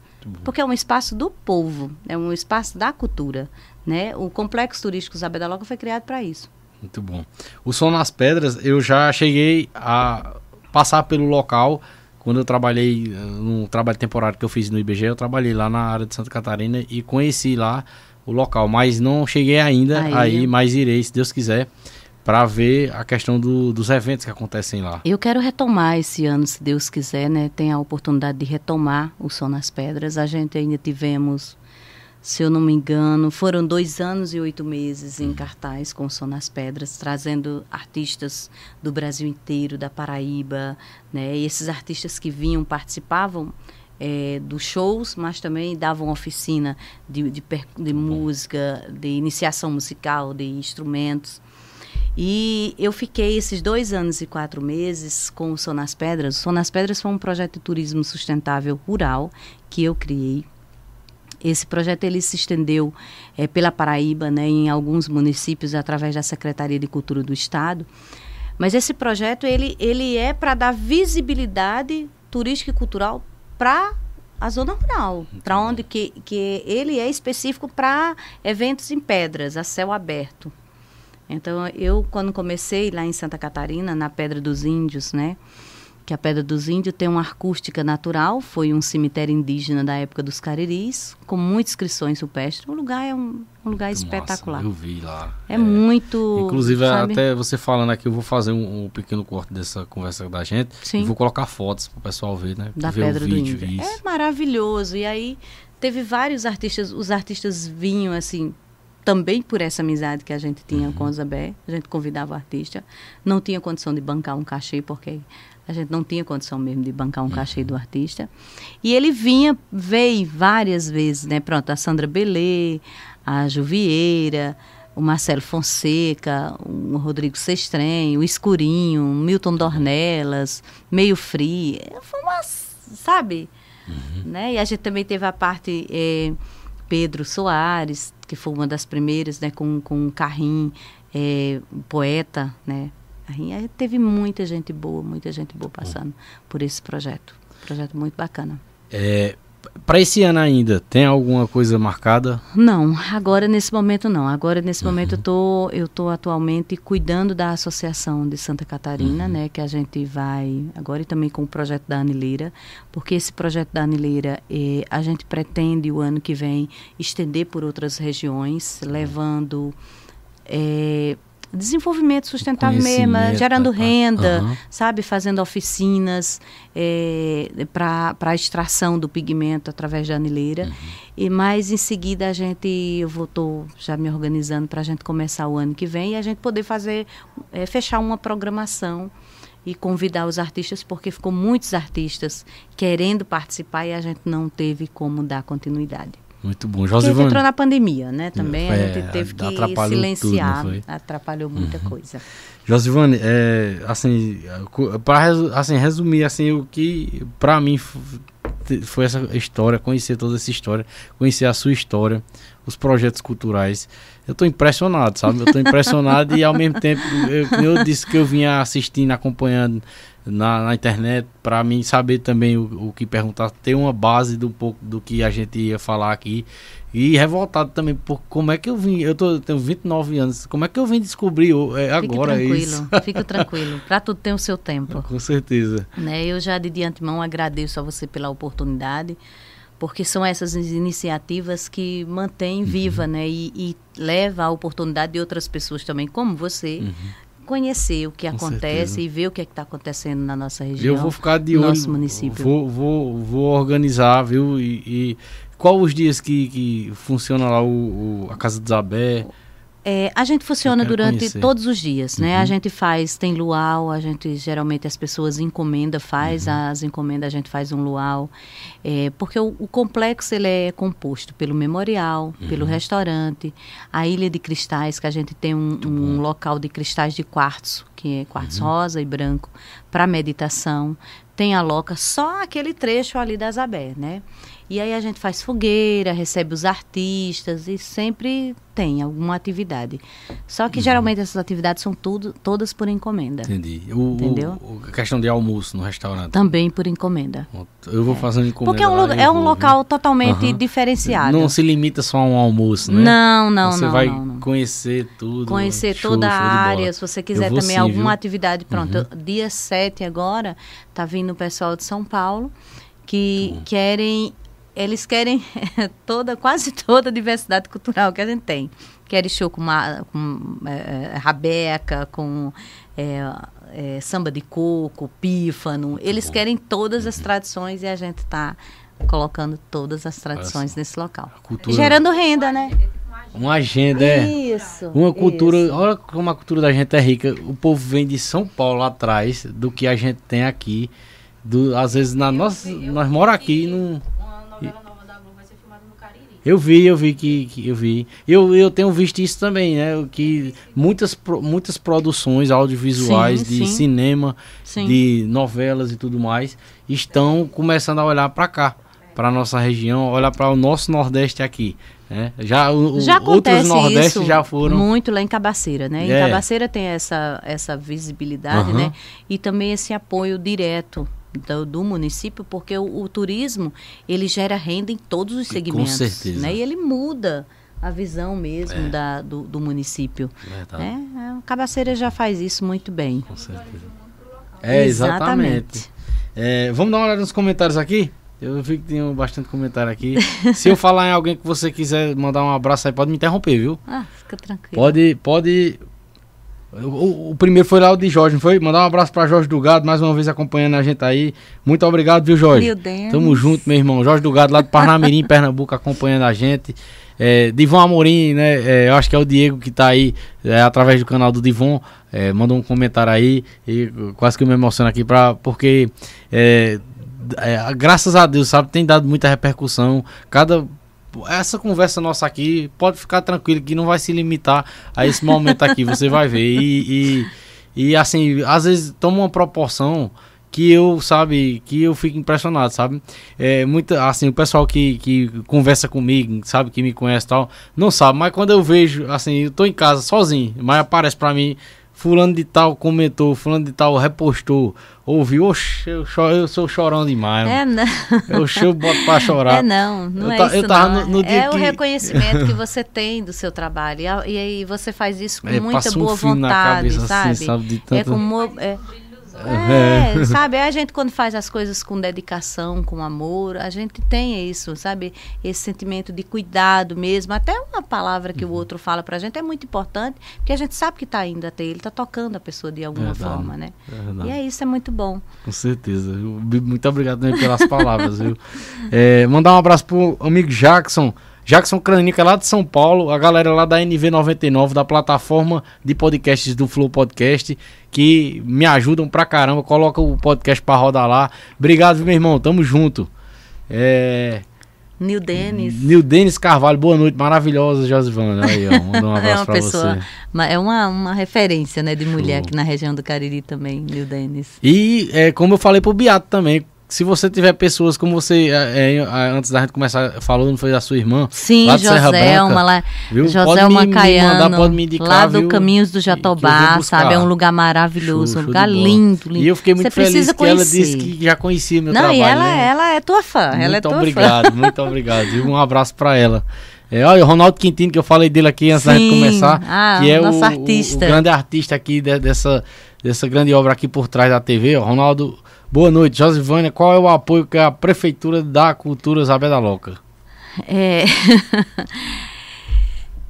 Porque é um espaço do povo, é um espaço da cultura. Né? O Complexo Turístico Zabé da Loca foi criado para isso. Muito bom. O Som nas Pedras, eu já cheguei a passar pelo local quando eu trabalhei eh, no trabalho temporário que eu fiz no IBGE, eu trabalhei lá na área de Santa Catarina e conheci lá o local, mas não cheguei ainda aí, aí mas irei, se Deus quiser para ver a questão do, dos eventos que acontecem lá. Eu quero retomar esse ano, se Deus quiser, né? Tem a oportunidade de retomar o Som nas Pedras. A gente ainda tivemos, se eu não me engano, foram dois anos e oito meses em cartaz com o Som nas Pedras, trazendo artistas do Brasil inteiro, da Paraíba, né? E esses artistas que vinham, participavam, é, dos shows, mas também davam oficina de, de, de música, de iniciação musical, de instrumentos. E eu fiquei esses dois anos e quatro meses com o Som nas Pedras. O Som nas Pedras foi um projeto de turismo sustentável rural que eu criei. Esse projeto ele se estendeu é, pela Paraíba, né, em alguns municípios, através da Secretaria de Cultura do Estado. Mas esse projeto ele, ele é para dar visibilidade turística e cultural para a zona rural, para onde que, que ele é específico para eventos em pedras, a céu aberto. Então, eu, quando comecei lá em Santa Catarina, na Pedra dos Índios, né? Que a Pedra dos Índios tem uma acústica natural, foi um cemitério indígena da época dos Cariris, com muitas inscrições rupestres. O lugar é um, um lugar muito espetacular. Massa, eu vi lá. É, é muito. Inclusive, sabe? até você falando aqui, eu vou fazer um, um, pequeno corte dessa conversa da gente. Sim. E vou colocar fotos para o pessoal ver, né? Da ver Pedra do Índio. É maravilhoso. E aí, teve vários artistas, os artistas vinham assim também por essa amizade que a gente tinha uhum. com o Zabé, a gente convidava o artista, não tinha condição de bancar um cachê, porque a gente não tinha condição mesmo de bancar um cachê do artista. E ele vinha, veio várias vezes, né? Pronto, a Sandra Belê, a Juvieira, o Marcelo Fonseca, o Rodrigo Sestrem, o Escurinho, o Milton Dornelas, Meio Free. Foi uma, sabe? Uhum. Né? E a gente também teve a parte... Eh, Pedro Soares, que foi uma das primeiras, né, com, com um carrinho, é, um poeta, né. Aí teve muita gente boa, muita gente boa passando por esse projeto. Projeto muito bacana. É, para esse ano ainda, tem alguma coisa marcada? Não, agora nesse momento não. Agora nesse uhum. momento eu tô, eu tô atualmente cuidando da Associação de Santa Catarina, uhum. né, que a gente vai agora e também com o projeto da Anileira, porque esse projeto da Anileira eh, a gente pretende o ano que vem estender por outras regiões, uhum. levando eh, desenvolvimento sustentável mesmo, gerando tá, renda, uhum. sabe, fazendo oficinas é, para a extração do pigmento através da anileira. Uhum. E mais em seguida a gente, eu vou tô já me organizando para a gente começar o ano que vem e a gente poder fazer, é, fechar uma programação e convidar os artistas, porque ficou muitos artistas querendo participar e a gente não teve como dar continuidade. Muito bom. Josivane. entrou na pandemia, né? Também é, a gente teve que silenciar. Tudo, atrapalhou muita uhum. coisa. Josivane, é, assim, para assim, resumir assim, o que para mim foi essa história, conhecer toda essa história, conhecer a sua história, os projetos culturais. Eu estou impressionado, sabe? Eu estou impressionado e ao mesmo tempo eu, eu disse que eu vinha assistindo, acompanhando na, na internet para mim saber também o, o, que perguntar, ter uma base do pouco do que a gente ia falar aqui e revoltado também por como é que eu vim, eu tô, tenho 29 anos, como é que eu vim descobrir é, agora fique tranquilo, isso? Fique tranquilo, para tudo tem o seu tempo. Com certeza. Né, eu já de, de antemão agradeço a você pela oportunidade porque são essas iniciativas que mantêm uhum. viva, né, e, e leva a oportunidade de outras pessoas também, como você, uhum conhecer o que Com acontece certeza. e ver o que é está acontecendo na nossa região. Eu vou ficar de olho. Nosso município. Vou, vou, vou organizar, viu? E, e qual os dias que, que funciona lá o, o a Casa de Zabé? É, a gente funciona durante conhecer. todos os dias, né? Uhum. A gente faz, tem luau, a gente geralmente as pessoas encomenda, faz uhum. as encomendas, a gente faz um luau. É, porque o, o, complexo ele é composto pelo memorial, uhum. pelo restaurante, a Ilha de Cristais, que a gente tem um, um local de cristais de quartzo, que é quartzo uhum. rosa e branco, para meditação. Tem a loca, só aquele trecho ali da Zabé, né? E aí a gente faz fogueira, recebe os artistas e sempre tem alguma atividade. Só que uhum. geralmente essas atividades são tudo, todas por encomenda. Entendi. O, Entendeu? O, a questão de almoço no restaurante. Também por encomenda. Eu vou é. fazendo encomenda. Porque é um, lá, é um vou, local totalmente uhum. diferenciado. Não se limita só a um almoço, né? Não, não, você não. Você vai não, não. conhecer tudo. Conhecer show, toda a área. Se você quiser também sim, alguma viu? atividade, pronto. Uhum. Dia 7 agora, tá vindo o pessoal de São Paulo que querem eles querem toda, quase toda a diversidade cultural que a gente tem. Querem show com, uma, com é, é, rabeca, com é, é, samba de coco, pífano. Eles querem todas as tradições e a gente está colocando todas as tradições nesse local. Cultura... Gerando renda, né? Uma agenda, é. Isso. Uma cultura. Isso. Olha como a cultura da gente é rica. O povo vem de São Paulo atrás do que a gente tem aqui do, às vezes na nossa, nós mora aqui não Eu vi, eu vi que, que eu vi. Eu, eu tenho visto isso também, né? Que muitas, muitas produções audiovisuais Sim, de sim. cinema, Sim. de novelas e tudo mais, estão começando a olhar para cá, para nossa região, olhar para o nosso Nordeste aqui. Né? Já, o, Já outros isso já foram. muito lá em Cabaceira, né? Em É. Cabaceira tem essa, essa visibilidade, Aham. né? E também esse apoio direto do, do município, porque o, o turismo, ele gera renda em todos os Com segmentos, certeza. né? E ele muda a visão mesmo É. da, do, do município, Verdade, né? A Cabaceira já faz isso muito bem. com certeza. É, exatamente. É, vamos dar uma olhada nos comentários aqui? Eu vi que tem bastante comentário aqui. Se eu falar em alguém que você quiser mandar um abraço aí, pode me interromper, viu? Ah, fica tranquilo. Pode, pode. O, o- primeiro foi lá o de Jorge, não foi? Mandar um abraço pra Jorge do Gado, mais uma vez acompanhando a gente aí. Muito obrigado, viu, Jorge? Meu Deus. Tamo junto, meu irmão. Jorge do Gado, lá de Parnamirim, Pernambuco, acompanhando a gente. É, Divon Amorim, né? é, eu acho que é o Diego que tá aí é, através do canal do Divon. é, mandou um comentário aí. E quase que eu me emociono aqui, pra, porque é, é, graças a Deus, sabe, tem dado muita repercussão. Cada. Essa conversa nossa aqui, pode ficar tranquilo que não vai se limitar a esse momento aqui, você vai ver. E, e, e, assim, às vezes toma uma proporção que eu, sabe, que eu fico impressionado, sabe? É, muita, assim, o pessoal que, que conversa comigo, sabe, que me conhece tal, não sabe, mas quando eu vejo, assim, eu tô em casa sozinho, mas aparece pra mim, fulano de tal comentou, fulano de tal repostou, ouviu, oxe, eu, cho- eu sou chorão demais, É, não. eu, eu boto pra chorar. É não, não Eu é isso eu tava no- no dia é o que- reconhecimento que você tem do seu trabalho. E, e aí você faz isso com É, muita um boa na vontade, cabeça, sabe? assim, sabe, É tanto- com mo- é, é, sabe? A gente quando faz as coisas com dedicação, com amor, a gente tem isso, sabe? Esse sentimento de cuidado mesmo. Até uma palavra que o outro fala pra gente é muito importante, porque a gente sabe que tá indo até ele, tá tocando a pessoa de alguma Verdade. forma, né? É verdade. E é isso, é muito bom. Com certeza. Muito obrigado também pelas palavras, viu? É, mandar um abraço pro amigo Jackson. Jackson Cranica lá de São Paulo, a galera lá da NV99, da plataforma de podcasts do Flow Podcast, que me ajudam pra caramba, coloca o podcast pra rodar lá. Obrigado, meu irmão, tamo junto. É, Nil Denis. Nil Denis Carvalho, boa noite, maravilhosa, Josivana. Aí, ó, manda um é abraço uma pra pessoa, você. é uma, uma referência, né, de mulher Show. aqui na região do Cariri também, Nil Denis. E é, como eu falei pro Beato também, se você tiver pessoas como você, é, é, antes da gente começar, falou, não foi da sua irmã? Sim, Lá de Serra Branca, lá, viu? Pode Joselma me- me Caiano, mandar, pode me indicar, lá do viu? Caminhos do Jatobá, sabe? É um lugar maravilhoso, Show, um lugar lindo, lindo. E eu fiquei muito Você feliz que ela disse que já conhecia meu Não, trabalho. e ela, né? ela é tua fã, ela é muito tua fã. obrigado, muito obrigado. Um abraço pra ela. É, olha, o Ronaldo Quintino, que eu falei dele aqui antes da gente Sim. começar, Ah, que é nosso o, artista. o grande artista aqui de- dessa, dessa grande obra aqui por trás da TV. Ó. Ronaldo, boa noite. Josivânia, qual é o apoio que a Prefeitura dá à cultura da Loca? É.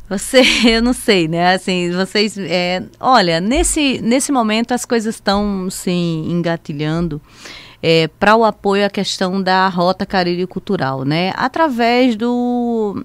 Você, eu não sei, né? Assim, vocês, é, olha, nesse, nesse momento as coisas estão se engatilhando é, para o apoio à questão da rota Cariri Cultural, né? Através do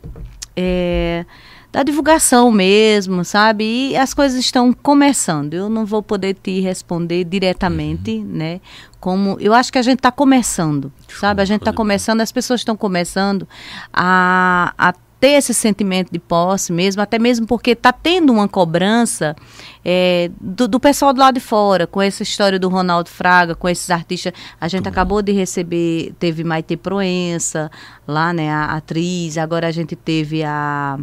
é, da divulgação mesmo, sabe? E as coisas estão começando. Eu não vou poder te responder diretamente, né? Como eu acho que a gente está começando, sabe? A gente está começando, as pessoas estão começando a, a ter esse sentimento de posse mesmo, até mesmo porque está tendo uma cobrança é, do, do pessoal do lado de fora, com essa história do Ronaldo Fraga, com esses artistas. A gente acabou de receber, teve Maite Proença lá, né, a atriz, agora a gente teve a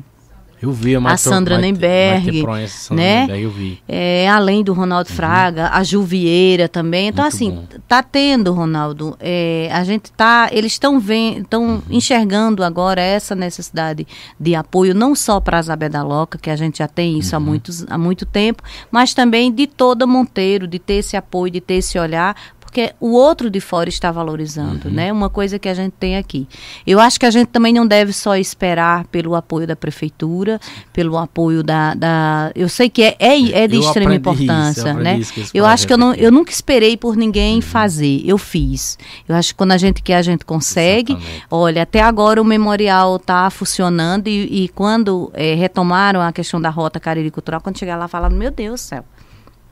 Eu vi a, A Sandra Maite- Nemberg, Proença, Sandra né? Nemberg, eu vi. É, além do Ronaldo Fraga, a Ju Vieira também. Então, Muito assim, bom. tá tendo, Ronaldo. é, a gente tá. Eles estão estão Uhum. enxergando agora essa necessidade de apoio, não só para a Zabé da Loca, que a gente já tem isso Uhum. há, muitos, há muito tempo, mas também de toda Monteiro, de ter esse apoio, de ter esse olhar. Porque o outro de fora está valorizando, Uhum. né? Uma coisa que a gente tem aqui. Eu acho que a gente também não deve só esperar pelo apoio da prefeitura, pelo apoio da. da eu sei que é, é, é de Eu extrema aprendi isso, importância, eu né? isso Eu acho que eu, não, eu nunca esperei por ninguém fazer. Eu fiz. Eu acho que quando a gente quer, a gente consegue. Exatamente. Olha, até agora o memorial está funcionando e, e quando eh, retomaram a questão da rota Cariri Cultural, quando chegar lá, falaram, meu Deus do céu.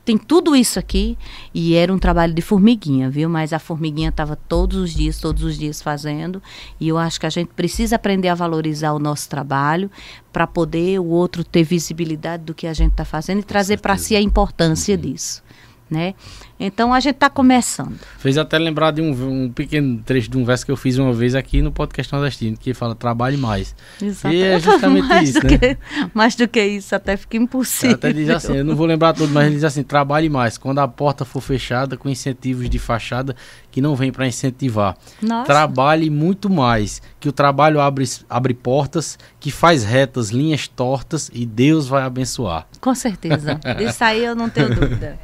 Tem tudo isso aqui e era um trabalho de formiguinha, viu? Mas a formiguinha estava todos os dias, todos os dias fazendo. E eu acho que a gente precisa aprender a valorizar o nosso trabalho para poder o outro ter visibilidade do que a gente está fazendo e trazer para si a importância uhum. disso né? Então a gente está começando. Fez até lembrar de um, um, pequeno trecho de um verso que eu fiz uma vez aqui no podcast nordestino, que fala trabalhe mais. Exato. E é justamente mais isso, né? Que, mais do que isso, até fica impossível. Até diz assim, eu não vou lembrar tudo, mas ele diz assim, trabalhe mais, quando a porta for fechada com incentivos de fachada que não vem para incentivar. Nossa. Trabalhe muito mais, que o trabalho abre, abre portas, que faz retas, linhas tortas e Deus vai abençoar. Com certeza. Isso aí eu não tenho dúvida.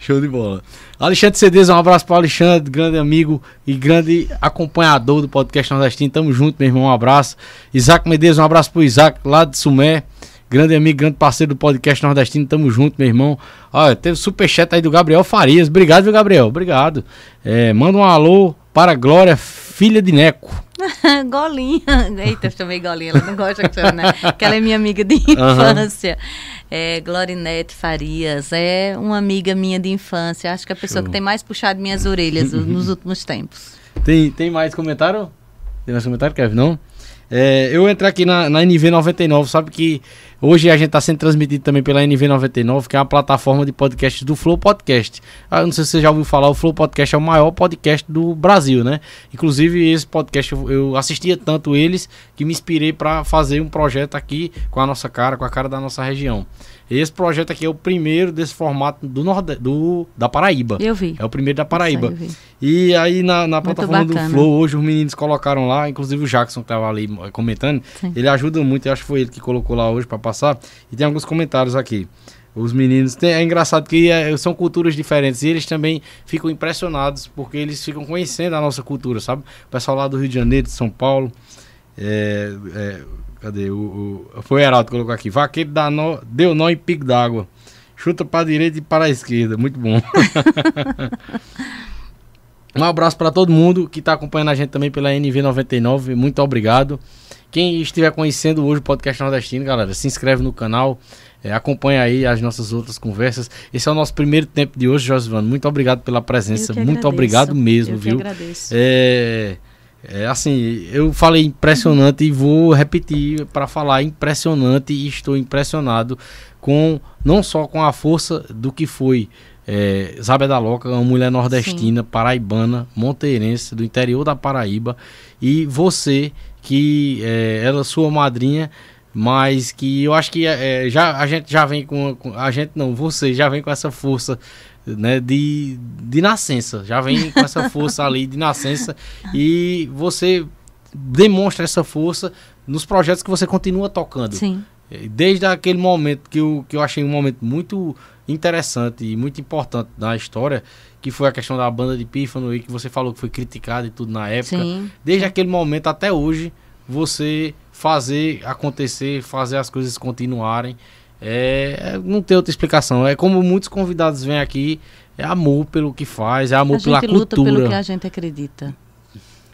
Show de bola. Alexandre Cedez, um abraço para Alexandre, grande amigo e grande acompanhador do podcast Nordestino. Tamo junto, meu irmão, um abraço. Isaac Medeiros, um abraço pro Isaac, lá de Sumé. Grande amigo, grande parceiro do podcast Nordestino. Tamo junto, meu irmão. Olha, teve superchat aí do Gabriel Farias. Obrigado, viu, Gabriel? Obrigado. É, manda um alô para a Glória, filha de Neco. Golinha. Eita, eu chamei Golinha, ela não gosta que chama, né? Que ela é minha amiga de infância. Uhum é, Glorinete Farias, é uma amiga minha de infância. Acho que é a pessoa Show. que tem mais puxado minhas orelhas nos últimos tempos. Tem, tem mais comentário? Tem mais comentário, Kevin? Não? É, eu entrar aqui na, na NV99, sabe que hoje a gente está sendo transmitido também pela NV99, que é uma plataforma de podcasts do Flow Podcast. Ah, não sei se você já ouviu falar, o Flow Podcast é o maior podcast do Brasil, né? Inclusive, esse podcast eu, eu assistia tanto eles que me inspirei para fazer um projeto aqui com a nossa cara, com a cara da nossa região. Esse projeto aqui é o primeiro desse formato do, Norde do da Paraíba. Eu vi. É o primeiro da Paraíba. E aí na, na plataforma bacana. do Flow, hoje os meninos colocaram lá, inclusive o Jackson que tava ali comentando, Sim. ele ajuda muito, eu acho que foi ele que colocou lá hoje para passar. E tem alguns comentários aqui. Os meninos. Tem, é engraçado que é, são culturas diferentes e eles também ficam impressionados porque eles ficam conhecendo a nossa cultura, sabe? O pessoal lá do Rio de Janeiro, de São Paulo. É, é, Cadê? O, o, foi o Heraldo que colocou aqui. Vaqueiro dá nó, deu nó em pico d'água. Chuta para a direita e para a esquerda. Muito bom. um abraço para todo mundo que está acompanhando a gente também pela NV99. Muito obrigado. Quem estiver conhecendo hoje o podcast nordestino, galera, se inscreve no canal. É, acompanha aí as nossas outras conversas. Esse é o nosso primeiro tempo de hoje, Josivano. Muito obrigado pela presença. Muito obrigado mesmo, Eu viu? agradeço. É, é assim, eu falei impressionante e vou repetir para falar impressionante e estou impressionado com não só com a força do que foi é, da Loca, uma mulher nordestina, Sim. paraibana, monteirense, do interior da Paraíba, e você que é, ela é sua madrinha, mas que eu acho que é, já a gente já vem com, com a gente não, você já vem com essa força né, de, de nascença. Já vem com essa força ali de nascença e você demonstra essa força nos projetos que você continua tocando. Sim. Desde aquele momento que eu, que eu achei um momento muito interessante e muito importante na história, que foi a questão da banda de Pífano e que você falou que foi criticado e tudo na época. Sim. Desde aquele momento até hoje, você fazer acontecer, fazer as coisas continuarem. É, não tem outra explicação. É como muitos convidados vêm aqui, é amor pelo que faz, é amor a pela cultura. A gente luta pelo que a gente acredita.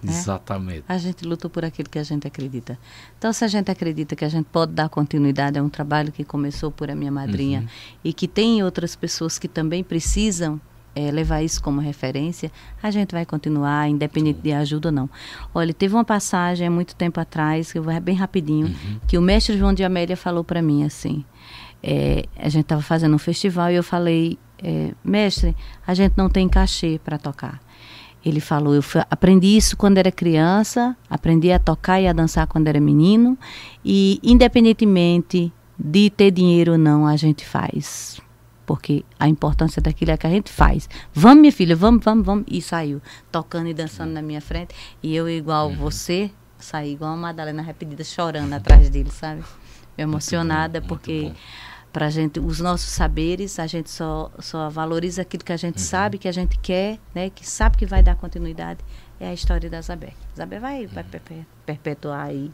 Né? Exatamente. A gente luta por aquilo que a gente acredita. Então, se a gente acredita que a gente pode dar continuidade a um trabalho que começou por a minha madrinha uhum. e que tem outras pessoas que também precisam é, levar isso como referência, a gente vai continuar, independente de ajuda ou não. Olha, teve uma passagem há muito tempo atrás, que eu vou bem rapidinho, uhum. que o mestre João de Amélia falou para mim assim: é, a gente estava fazendo um festival e eu falei, é, mestre, a gente não tem cachê para tocar. Ele falou, eu aprendi isso quando era criança, aprendi a tocar e a dançar quando era menino, e independentemente de ter dinheiro ou não, a gente faz. Porque a importância daquilo é que a gente faz. Vamos, minha filha, vamos, vamos, vamos. E saiu, tocando e dançando na minha frente. E eu, igual uhum. você, saí igual a Madalena repetida, chorando atrás dele, sabe? Emocionada, bom, porque para gente os nossos saberes a gente só só valoriza aquilo que a gente uhum. sabe que a gente quer né que sabe que vai dar continuidade. É a história da Zabé. Zabé vai uhum. vai perpetuar aí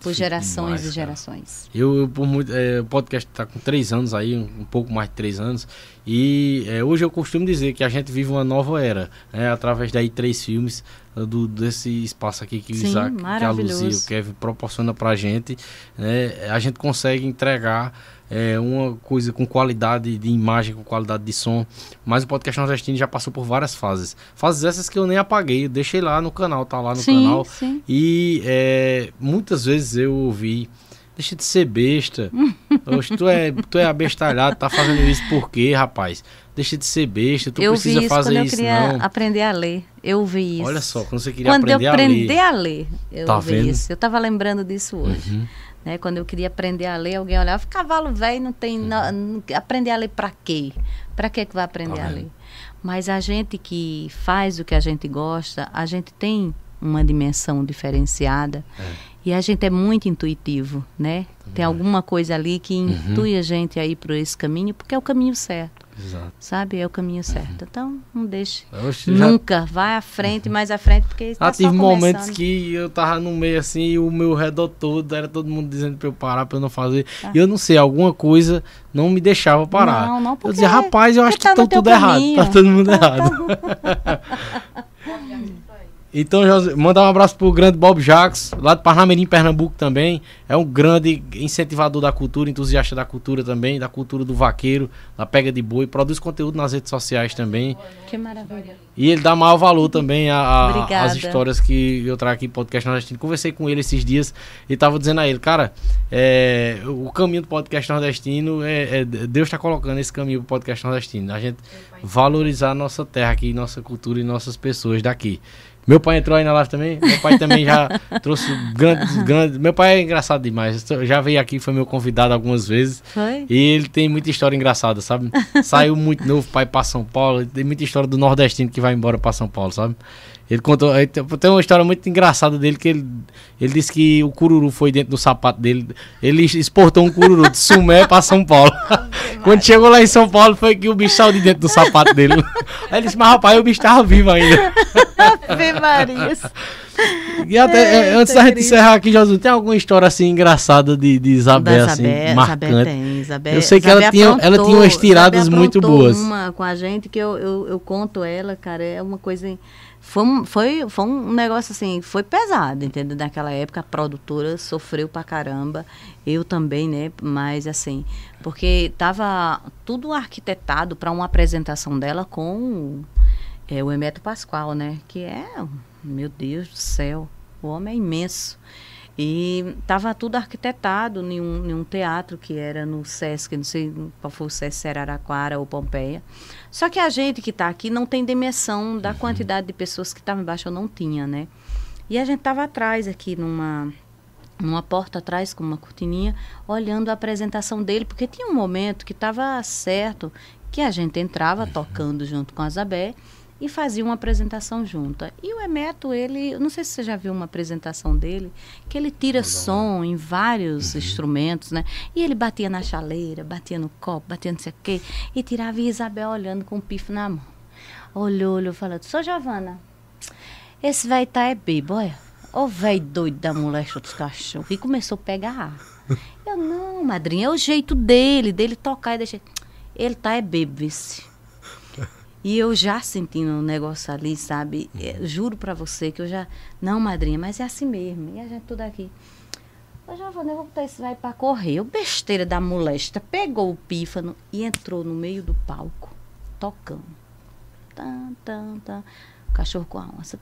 por gerações demais, e gerações. Eu, eu, por muito é, o podcast está com três anos aí um, um, pouco mais de três anos e é, hoje eu costumo dizer que a gente vive uma nova era né, através daí três filmes do, desse espaço aqui que Sim, o Isaac, que a Luzia, o Kevin proporciona para a gente, né, a gente consegue entregar é, uma coisa com qualidade de imagem, com qualidade de som. Mas o podcast nordestino já passou por várias fases. Fases essas que eu nem apaguei, eu deixei lá no canal, tá lá no sim, canal. Sim. E é, muitas vezes eu ouvi. Deixa de ser besta. Oxe, tu é, tu é abestalhado, tá fazendo isso por quê, rapaz? Deixa de ser besta, tu eu precisa isso fazer quando eu isso, queria não. aprender a ler. Eu vi isso. Olha só, quando você queria quando aprender eu a aprender ler. a ler, eu Tá vi vendo? isso. Eu tava lembrando disso hoje. Uhum. Né? Quando eu queria aprender a ler, alguém olhava, cavalo velho não tem. não- não- aprender a ler para quê? Para que que vai aprender a ler? Mas a gente que faz o que a gente gosta, a gente tem uma dimensão diferenciada e a gente é muito intuitivo, né? Tem alguma coisa ali que Uhum. intui a gente aí por esse caminho, porque é o caminho certo, Exato. sabe? É o caminho certo. Então, não deixe. Já- Nunca, vai à frente, mais à frente, porque está Ah, tive momentos que eu tava no meio assim e o meu redor todo era todo mundo dizendo pra eu parar, pra eu não fazer. Tá. E eu não sei, alguma coisa não me deixava parar. Não, não, eu porque- dizia, rapaz, eu acho que tá tá tudo errado. caminho. Tá todo mundo Tá- errado. Então, José, mandar um abraço pro grande Bob Jacques, lá de Parnamirim, Pernambuco também. É um grande incentivador da cultura, entusiasta da cultura também, da cultura do vaqueiro, da pega de boi, produz conteúdo nas redes sociais também. Que maravilha. E ele dá maior valor também às histórias que eu trago aqui no podcast nordestino. Conversei com ele esses dias e tava dizendo a ele, cara, é, o caminho do podcast nordestino é, é- Deus está colocando esse caminho pro podcast nordestino. A gente valorizar a nossa terra aqui, nossa cultura e nossas pessoas daqui. Meu pai entrou aí na live também. Meu pai também já trouxe grandes, grandes. Meu pai é engraçado demais. Já veio aqui, foi meu convidado algumas vezes. Foi? E ele tem muita história engraçada, sabe? Saiu muito novo para ir para São Paulo. Tem muita história do nordestino que vai embora para São Paulo, sabe? Ele contou. tem uma história muito engraçada dele que ele, ele disse que o cururu foi dentro do sapato dele. Ele exportou um cururu de Sumé para São Paulo. Quando chegou lá em São Paulo, foi que o bicho saiu de dentro do sapato dele. Aí ele disse, mas rapaz, o bicho tava vivo ainda. Ave Maria. E até, é, antes da gente encerrar aqui, Josu, tem alguma história assim engraçada de, de Isabel, assim, Isabel, marcante? Isabel tem, Isabel, Eu sei que ela tinha- ela tinha umas tiradas muito boas. uma com a gente que eu, eu, eu conto ela, cara, é uma coisa... Foi foi, foi um negócio assim, foi pesado, entendeu? Naquela época a produtora sofreu pra caramba, eu também, né? Mas assim, porque tava tudo arquitetado para uma apresentação dela com é, o Emeto Pascoal, né? Que é, meu Deus do céu, o homem é imenso. E estava tudo arquitetado em um, em um teatro que era no Sesc, não sei qual foi o Sesc, se era ou Pompeia. Só que a gente que está aqui não tem dimensão da quantidade de pessoas que estavam embaixo, eu não tinha, né? E a gente estava atrás aqui numa numa porta atrás com uma cortininha, olhando a apresentação dele, porque tinha um momento que estava certo que a gente entrava tocando junto com a Zabé e fazia uma apresentação junta. E o Emeto, ele, não sei se você já viu uma apresentação dele, que ele tira som em vários instrumentos, né? E ele batia na chaleira, batia no copo, batia não sei o quê, e tirava e Isabel olhando com o pifo na mão. Olhou, olhou, falando, sou Giovana, esse velho tá é bebo, olha. Ô velho doido da moléstia dos cachorros. E começou a pegar. Eu, não, madrinha, é o jeito dele, dele tocar e deixar. Ele tá é bebo, vice. E eu já sentindo um negócio ali, sabe? É, juro pra você que eu já. Não, madrinha, mas é assim mesmo. E a gente tudo aqui. Ô, Giovana, eu vou botar esse vai pra correr. O besteira da molesta pegou o pífano e entrou no meio do palco, tocando. Tan, tan, tan. Cachorro com a onça.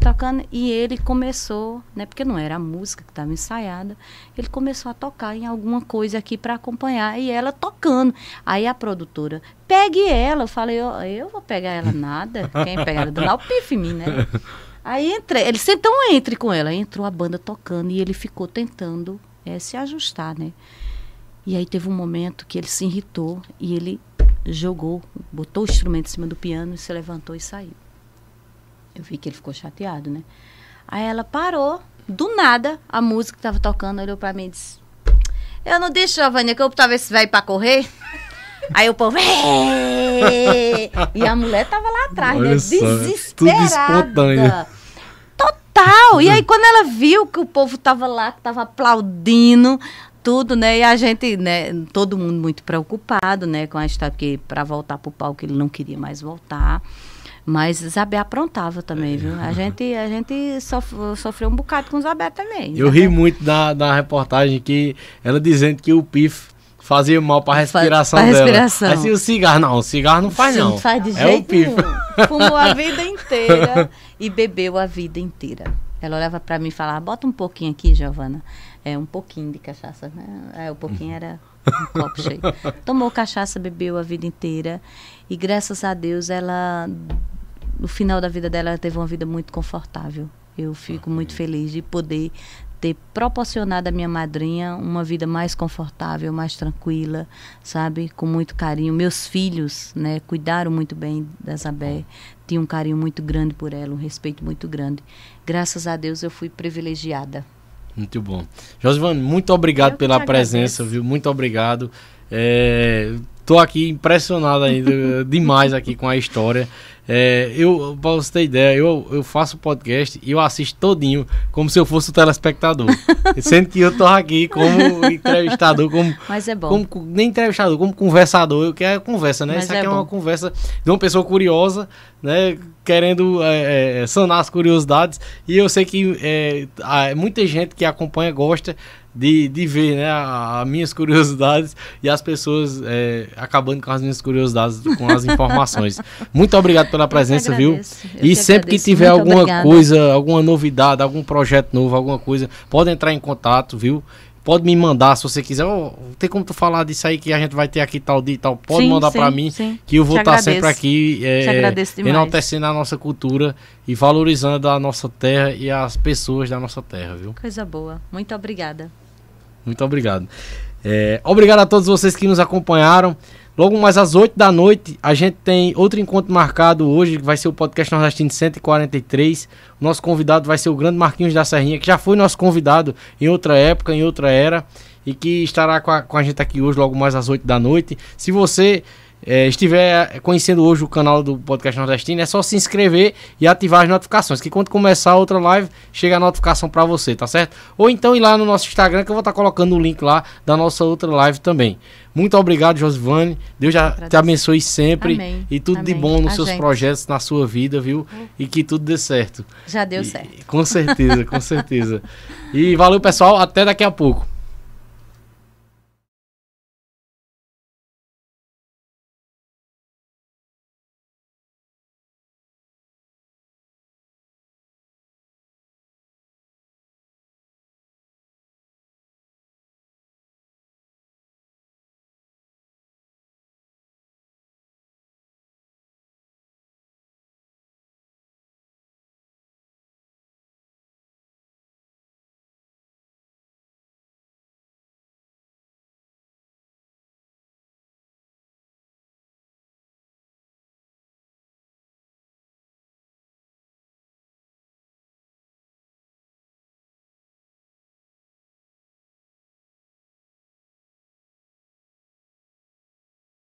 Tocando. E ele começou, né? Porque não era a música que estava ensaiada. Ele começou a tocar em alguma coisa aqui para acompanhar. E ela tocando. Aí a produtora, pegue ela. Eu falei, eu, eu vou pegar ela nada. Quem pegar ela? Dá o pife em mim, né? Aí entrei. Ele disse, então entre com ela. Entrou a banda tocando e ele ficou tentando eh, se ajustar, né? E aí teve um momento que ele se irritou e ele jogou, botou o instrumento em cima do piano, se levantou e saiu. Eu vi que ele ficou chateado, né? Aí ela parou, do nada, a música que estava tocando, olhou para mim e disse: Eu não disse, Giovanni, que eu tava esse velho para correr? Aí o povo. "É!" E a mulher tava lá atrás, Olha né? só, tudo Desesperada. Total! E aí, quando ela viu que o povo tava lá, que tava aplaudindo, tudo, né? E a gente, né? Todo mundo muito preocupado, né? Com a história, porque para voltar pro palco ele não queria mais voltar. Mas Zabé aprontava também, viu? A gente, a gente sof- sofreu um bocado com Zabé também. Eu ri muito da, da reportagem que ela dizendo que o Pif Fazia mal pra respiração pra dela. respiração. Assim, o cigarro, não, o cigarro não faz não. Não faz de é o jeito pipo. nenhum. Fumou a vida inteira e bebeu a vida inteira. Ela olhava pra mim e falava, bota um pouquinho aqui, Giovana. É, um pouquinho de cachaça, né? É, o pouquinho era um copo cheio. Tomou cachaça, bebeu a vida inteira. E graças a Deus, ela, no final da vida dela, ela teve uma vida muito confortável. Eu fico muito feliz de poder ter proporcionado à minha madrinha uma vida mais confortável, mais tranquila, sabe? Com muito carinho. Meus filhos, né, cuidaram muito bem da Zabé, tinham um carinho muito grande por ela, um respeito muito grande. Graças a Deus eu fui privilegiada. Muito bom. Josivane, muito obrigado Eu pela presença, viu? Muito obrigado. É, tô aqui impressionado ainda demais aqui com a história. É, eu, pra você ter ideia, eu, eu faço podcast e eu assisto todinho como se eu fosse o telespectador. Sendo que eu tô aqui como entrevistador, como Mas é bom. como co- nem entrevistador, como conversador, eu quero conversa, né? Mas Isso é aqui é, uma bom. conversa de uma pessoa curiosa, né? Querendo é, é, sanar as curiosidades. E eu sei que é, muita gente que acompanha gosta de, de ver, né? As minhas curiosidades e as pessoas é, acabando com as minhas curiosidades, com as informações. Muito obrigado pela presença, viu? E que sempre que agradeço. tiver Muito alguma obrigada. coisa, alguma novidade, algum projeto novo, alguma coisa, pode entrar em contato, viu? Pode me mandar se você quiser. Ó, tem como tu falar disso aí que a gente vai ter aqui tal dia e tal. Pode Sim, mandar pra mim sim. que eu vou estar agradeço. sempre aqui é, enaltecendo a nossa cultura e valorizando a nossa terra e as pessoas da nossa terra, viu? Coisa boa. Muito obrigada. Muito obrigado. É, obrigado a todos vocês que nos acompanharam. Logo mais às 8 da noite, a gente tem outro encontro marcado hoje, que vai ser o podcast Nordestino 143. O nosso convidado vai ser o grande Marquinhos da Serrinha, que já foi nosso convidado em outra época, em outra era, e que estará com a, com a gente aqui hoje, logo mais às 8 da noite. Se você é, estiver conhecendo hoje o canal do Podcast Nordestino, é só se inscrever e ativar as notificações, que quando começar a outra live, chega a notificação para você, tá certo? Ou então ir lá no nosso Instagram, que eu vou estar colocando o link lá da nossa outra live também. Muito obrigado, Josivane. Deus já te abençoe sempre Amém. e tudo de Amém. bom nos A seus gente. projetos, na sua vida, viu? E que tudo dê certo. Já deu E- certo. Com certeza, com certeza. E valeu, pessoal. Até daqui a pouco.